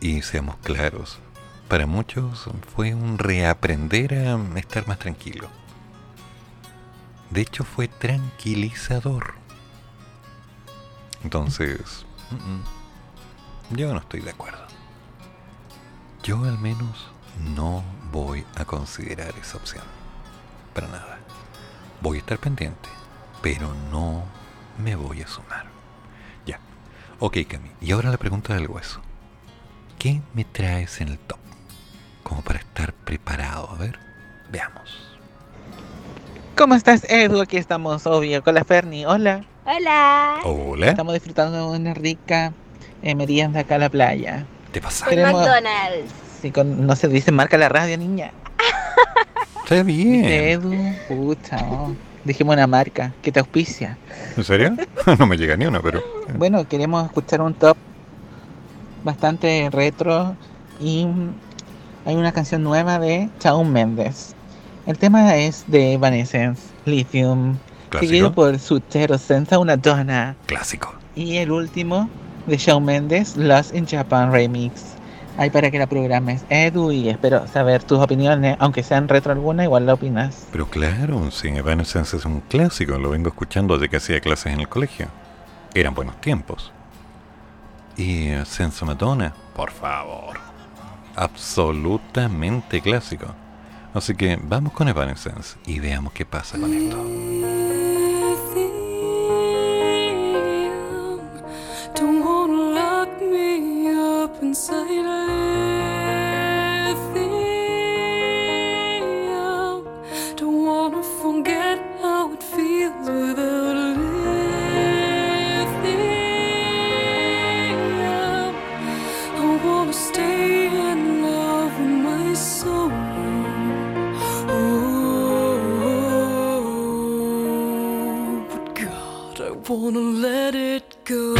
Y seamos claros, para muchos fue un reaprender a estar más tranquilo. De hecho fue tranquilizador. Entonces, yo no estoy de acuerdo. Yo al menos no voy a considerar esa opción. Para nada. Voy a estar pendiente, pero no me voy a sumar. Ya. Ok, Cami. Y ahora la pregunta del hueso. ¿Qué me traes en el top? Como para estar preparado. A ver, veamos. ¿Cómo estás, Edu? Aquí estamos, obvio, con la Ferni. Hola. Hola. Hola. Estamos disfrutando de una rica eh, merienda acá a la playa. ¿Te pasa? Con McDonald's. Con- no se dice marca la radio, niña. Está bien. Edu, pucha, oh. dijimos una marca que te auspicia. ¿En serio? no me llega ni una, pero... Bueno, queremos escuchar un top bastante retro y hay una canción nueva de Shawn Mendes. El tema es de Evanescence, Lithium, Clásico. seguido por Sutero Senza Una Donna. Clásico. Y el último de Shawn Mendes, Lost in Japan Remix. Ahí para que la programes, Edu, y espero saber tus opiniones, aunque sean retro alguna, igual la opinas. Pero claro, sí, Evanescence es un clásico, lo vengo escuchando desde que hacía clases en el colegio. Eran buenos tiempos. Y eh, Senza Madonna, por favor. Absolutamente clásico. Así que vamos con Evanescence y veamos qué pasa con esto. Inside lithium. Don't wanna forget how it feels without lithium. I wanna stay in love with my soul. Oh, but God, I wanna let it go.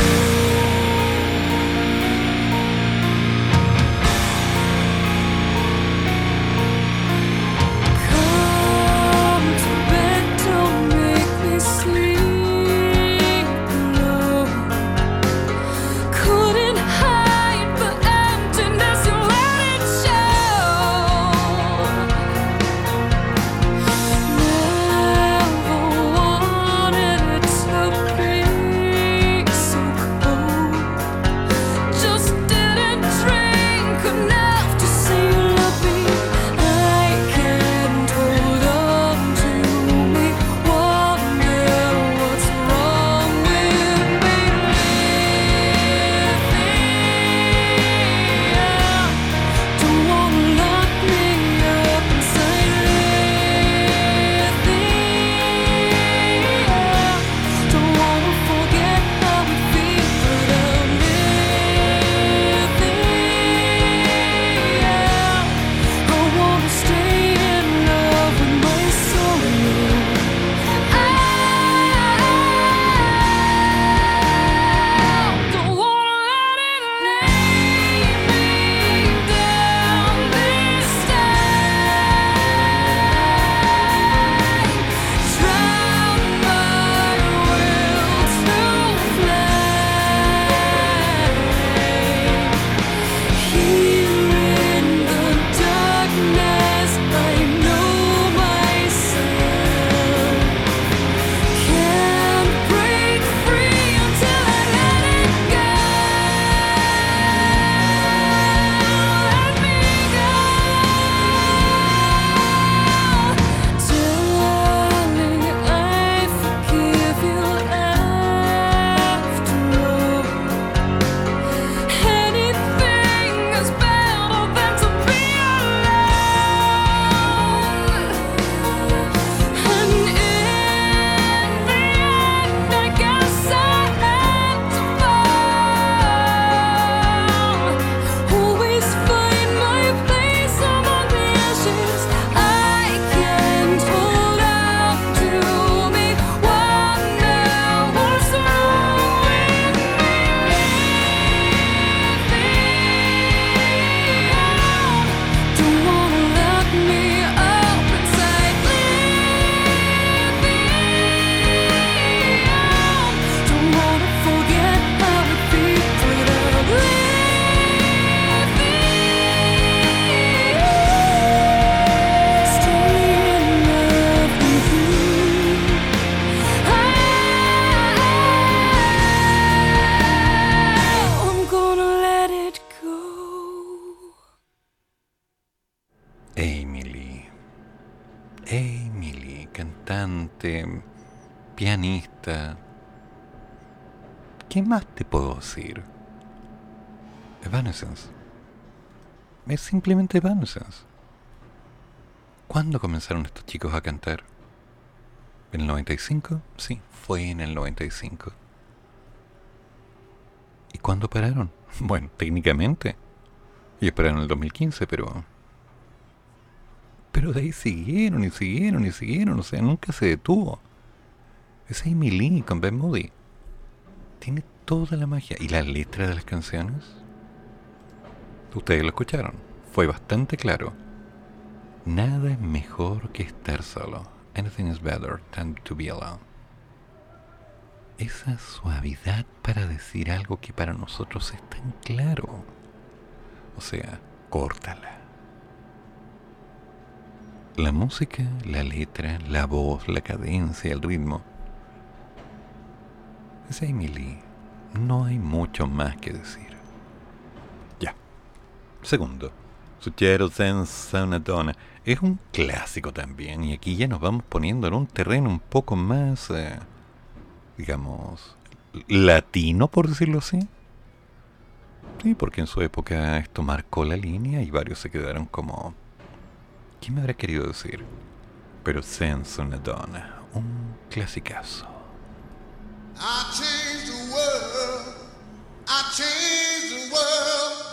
Simplemente Evanescence. ¿Cuándo comenzaron estos chicos a cantar? ¿En el 95? Sí, fue en el 95. ¿Y cuándo pararon? Bueno, técnicamente. Y esperaron el 2015, pero... Pero de ahí siguieron y siguieron y siguieron, o sea, nunca se detuvo. Es Amy Lee con Ben Moody. Tiene toda la magia. ¿Y la letra de las canciones? Ustedes lo escucharon. Fue bastante claro. Nada es mejor que estar solo. Anything is better than to be alone. Esa suavidad para decir algo que para nosotros es tan claro. O sea, córtala. La música, la letra, la voz, la cadencia, el ritmo. Es Emily. No hay mucho más que decir. Ya. Segundo. Una donna. Es un clásico también. Y aquí ya nos vamos poniendo en un terreno un poco más, eh, digamos, latino, por decirlo así. Sí, porque en su época esto marcó la línea y varios se quedaron como... ¿Qué me habrá querido decir? Pero donna. Un clasicazo. I changed the world. I changed the world.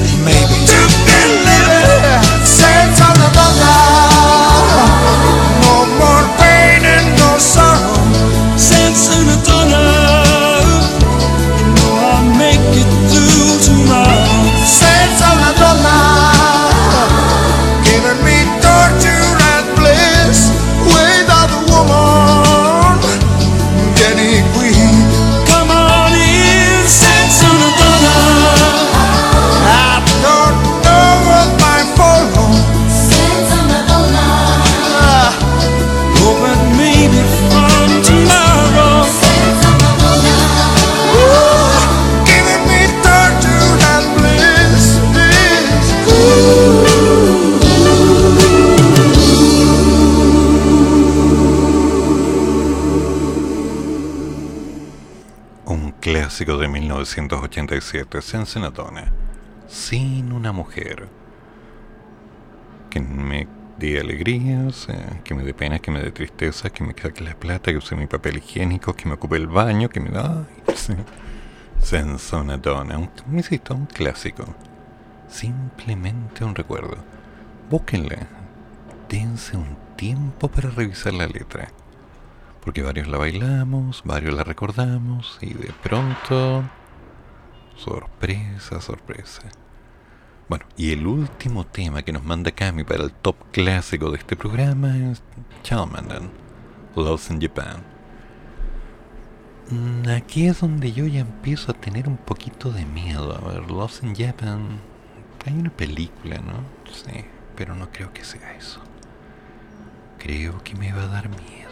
Maybe. 1987, Sensenatone, sin una mujer. Que me dé alegrías, eh, que me dé pena, que me dé tristeza, que me saque la plata, que use mi papel higiénico, que me ocupe el baño, que me da... Sí. Sensonatone, un, un clásico. Simplemente un recuerdo. Búsquenle. Dense un tiempo para revisar la letra. Porque varios la bailamos, varios la recordamos y de pronto... Sorpresa, sorpresa. Bueno, y el último tema que nos manda Cami para el top clásico de este programa es Chalmandan, Lost in Japan. Mm, Aquí es donde yo ya empiezo a tener un poquito de miedo. A ver, Lost in Japan. Hay una película, ¿no? Sí, pero no creo que sea eso. Creo que me va a dar miedo.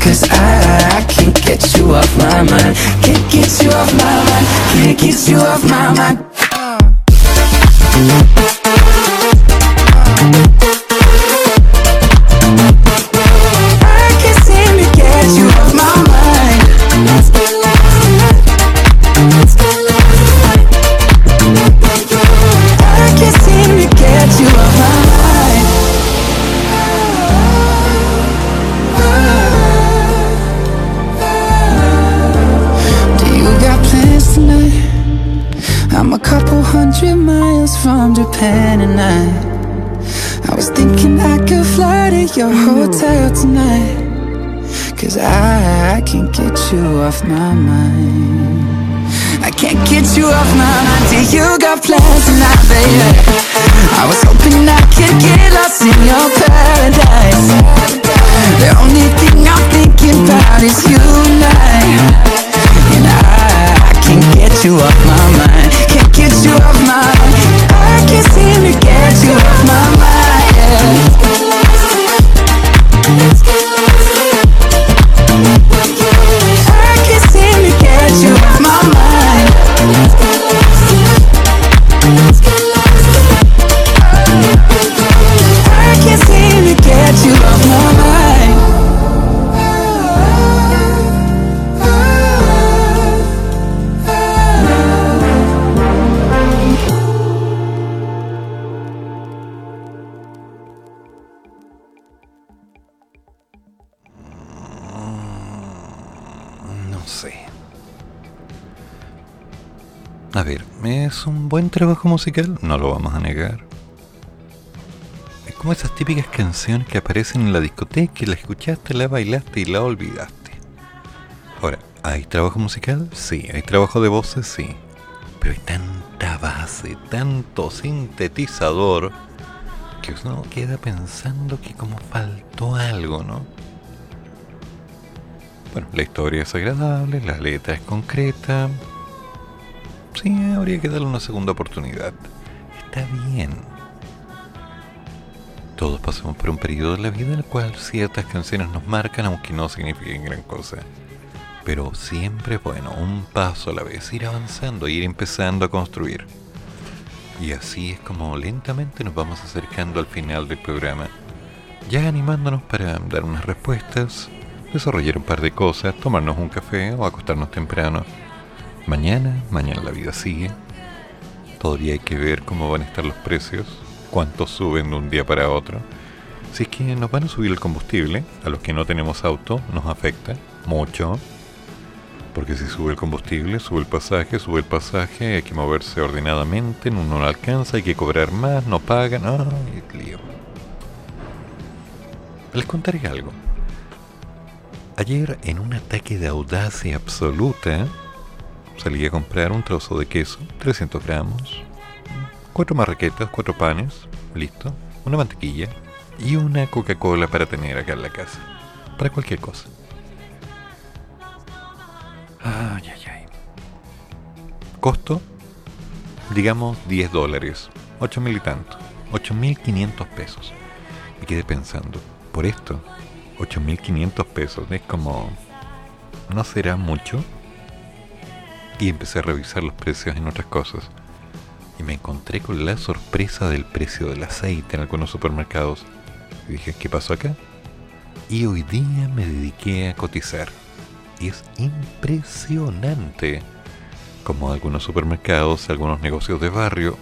Cause I, I can't get you off my mind. Can't get you off my mind. Can't get you off my mind uh. Off my I can't get you off my mind. Do you got plans tonight, baby? I was hoping I could get lost in your paradise. The only thing I'm thinking about is you and I. And I, I can't get you off my mind. Can't get you off my mind. I can't seem to get you off my mind. Trabajo musical? No lo vamos a negar. Es como esas típicas canciones que aparecen en la discoteca y la escuchaste, la bailaste y la olvidaste. Ahora, ¿hay trabajo musical? Sí. ¿Hay trabajo de voces? Sí. Pero hay tanta base, tanto sintetizador, que uno queda pensando que como faltó algo, ¿no? Bueno, la historia es agradable, la letra es concreta. Sí, habría que darle una segunda oportunidad. Está bien. Todos pasamos por un periodo de la vida en el cual ciertas canciones nos marcan aunque no signifiquen gran cosa. Pero siempre bueno, un paso a la vez, ir avanzando, ir empezando a construir. Y así es como lentamente nos vamos acercando al final del programa, ya animándonos para dar unas respuestas, desarrollar un par de cosas, tomarnos un café o acostarnos temprano. Mañana, mañana la vida sigue. Todavía hay que ver cómo van a estar los precios, cuánto suben de un día para otro. Si es que nos van a subir el combustible, a los que no tenemos auto nos afecta mucho. Porque si sube el combustible, sube el pasaje, sube el pasaje, hay que moverse ordenadamente, no alcanza, hay que cobrar más, no pagan, ¡ay, lío! Les contaré algo. Ayer, en un ataque de audacia absoluta, salí a comprar un trozo de queso, 300 gramos, cuatro marraquetas, cuatro panes, listo, una mantequilla y una Coca-Cola para tener acá en la casa, para cualquier cosa. Ay, ay, ay. Costo, digamos 10 dólares, 8 mil y tanto, 8.500 pesos. Me quedé pensando, por esto, 8.500 pesos, es como, ¿no será mucho? Y empecé a revisar los precios en otras cosas. Y me encontré con la sorpresa del precio del aceite en algunos supermercados. Y dije, ¿qué pasó acá? Y hoy día me dediqué a cotizar. Y es impresionante como algunos supermercados, algunos negocios de barrio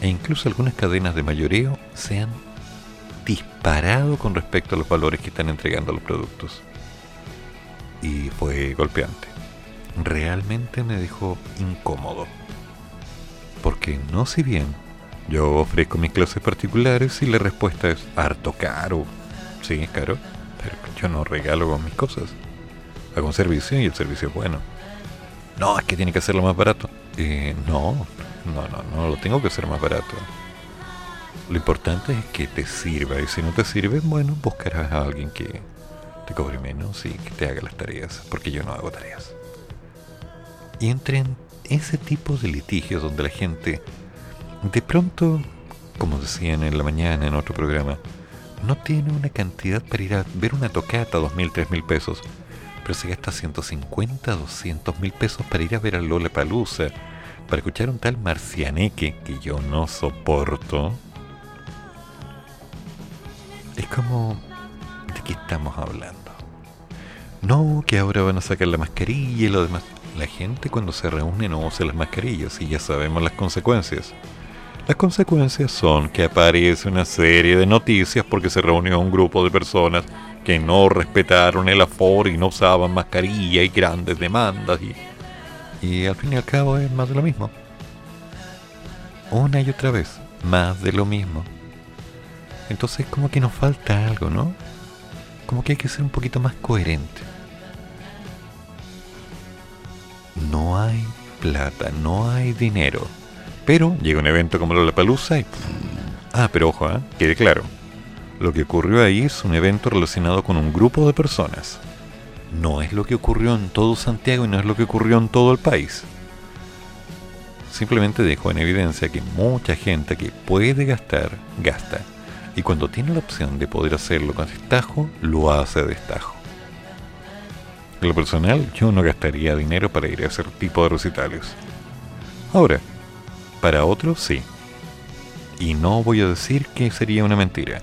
e incluso algunas cadenas de mayoreo se han disparado con respecto a los valores que están entregando los productos. Y fue golpeante. Realmente me dejó incómodo. Porque no si bien yo ofrezco mis clases particulares y la respuesta es harto caro. Sí, es caro, pero yo no regalo con mis cosas. Hago un servicio y el servicio es bueno. No, es que tiene que hacerlo más barato. Eh, no, no, no, no lo tengo que hacer más barato. Lo importante es que te sirva y si no te sirve, bueno, buscarás a alguien que te cobre menos y que te haga las tareas, porque yo no hago tareas. Y entre en ese tipo de litigios donde la gente, de pronto, como decían en la mañana en otro programa, no tiene una cantidad para ir a ver una tocata, dos mil, tres mil pesos, pero se gasta 150, 200 mil pesos para ir a ver a Lola Palusa, para escuchar un tal Marcianeque que yo no soporto. Es como, ¿de qué estamos hablando? No, que ahora van a sacar la mascarilla y lo demás. La gente cuando se reúne no usa las mascarillas y ya sabemos las consecuencias. Las consecuencias son que aparece una serie de noticias porque se reunió un grupo de personas que no respetaron el aforo y no usaban mascarilla y grandes demandas y, y al fin y al cabo es más de lo mismo. Una y otra vez, más de lo mismo. Entonces como que nos falta algo, ¿no? Como que hay que ser un poquito más coherente. No hay plata, no hay dinero. Pero llega un evento como la Palusa y... Ah, pero ojo, ¿eh? quede claro. Lo que ocurrió ahí es un evento relacionado con un grupo de personas. No es lo que ocurrió en todo Santiago y no es lo que ocurrió en todo el país. Simplemente dejó en evidencia que mucha gente que puede gastar, gasta. Y cuando tiene la opción de poder hacerlo con destajo, lo hace a destajo. En lo personal, yo no gastaría dinero para ir a ese tipo de recitales. Ahora, para otros sí. Y no voy a decir que sería una mentira.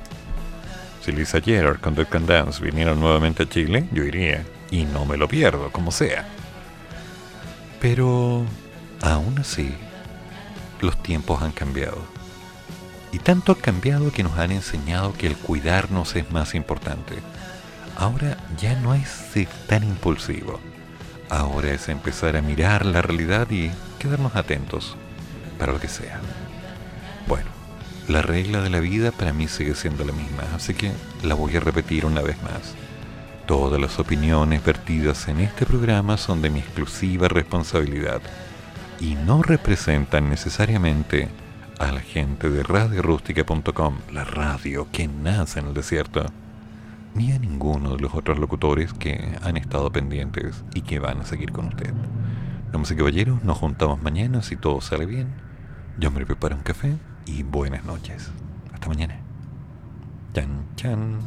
Si Lisa Gerard con Duck and Dance vinieran nuevamente a Chile, yo iría. Y no me lo pierdo, como sea. Pero, aún así, los tiempos han cambiado. Y tanto han cambiado que nos han enseñado que el cuidarnos es más importante. Ahora ya no es tan impulsivo. Ahora es empezar a mirar la realidad y quedarnos atentos para lo que sea. Bueno, la regla de la vida para mí sigue siendo la misma, así que la voy a repetir una vez más. Todas las opiniones vertidas en este programa son de mi exclusiva responsabilidad y no representan necesariamente a la gente de radiorústica.com, la radio que nace en el desierto, ni a ninguno de los otros locutores que han estado pendientes y que van a seguir con usted. Damas y caballeros, nos juntamos mañana si todo sale bien. Yo me preparo un café y buenas noches. Hasta mañana. Chan, chan.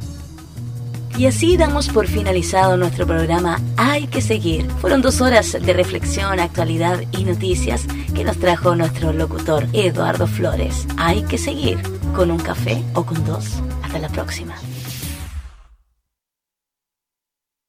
Y así damos por finalizado nuestro programa Hay que seguir. Fueron dos horas de reflexión, actualidad y noticias que nos trajo nuestro locutor Eduardo Flores. Hay que seguir con un café o con dos. Hasta la próxima.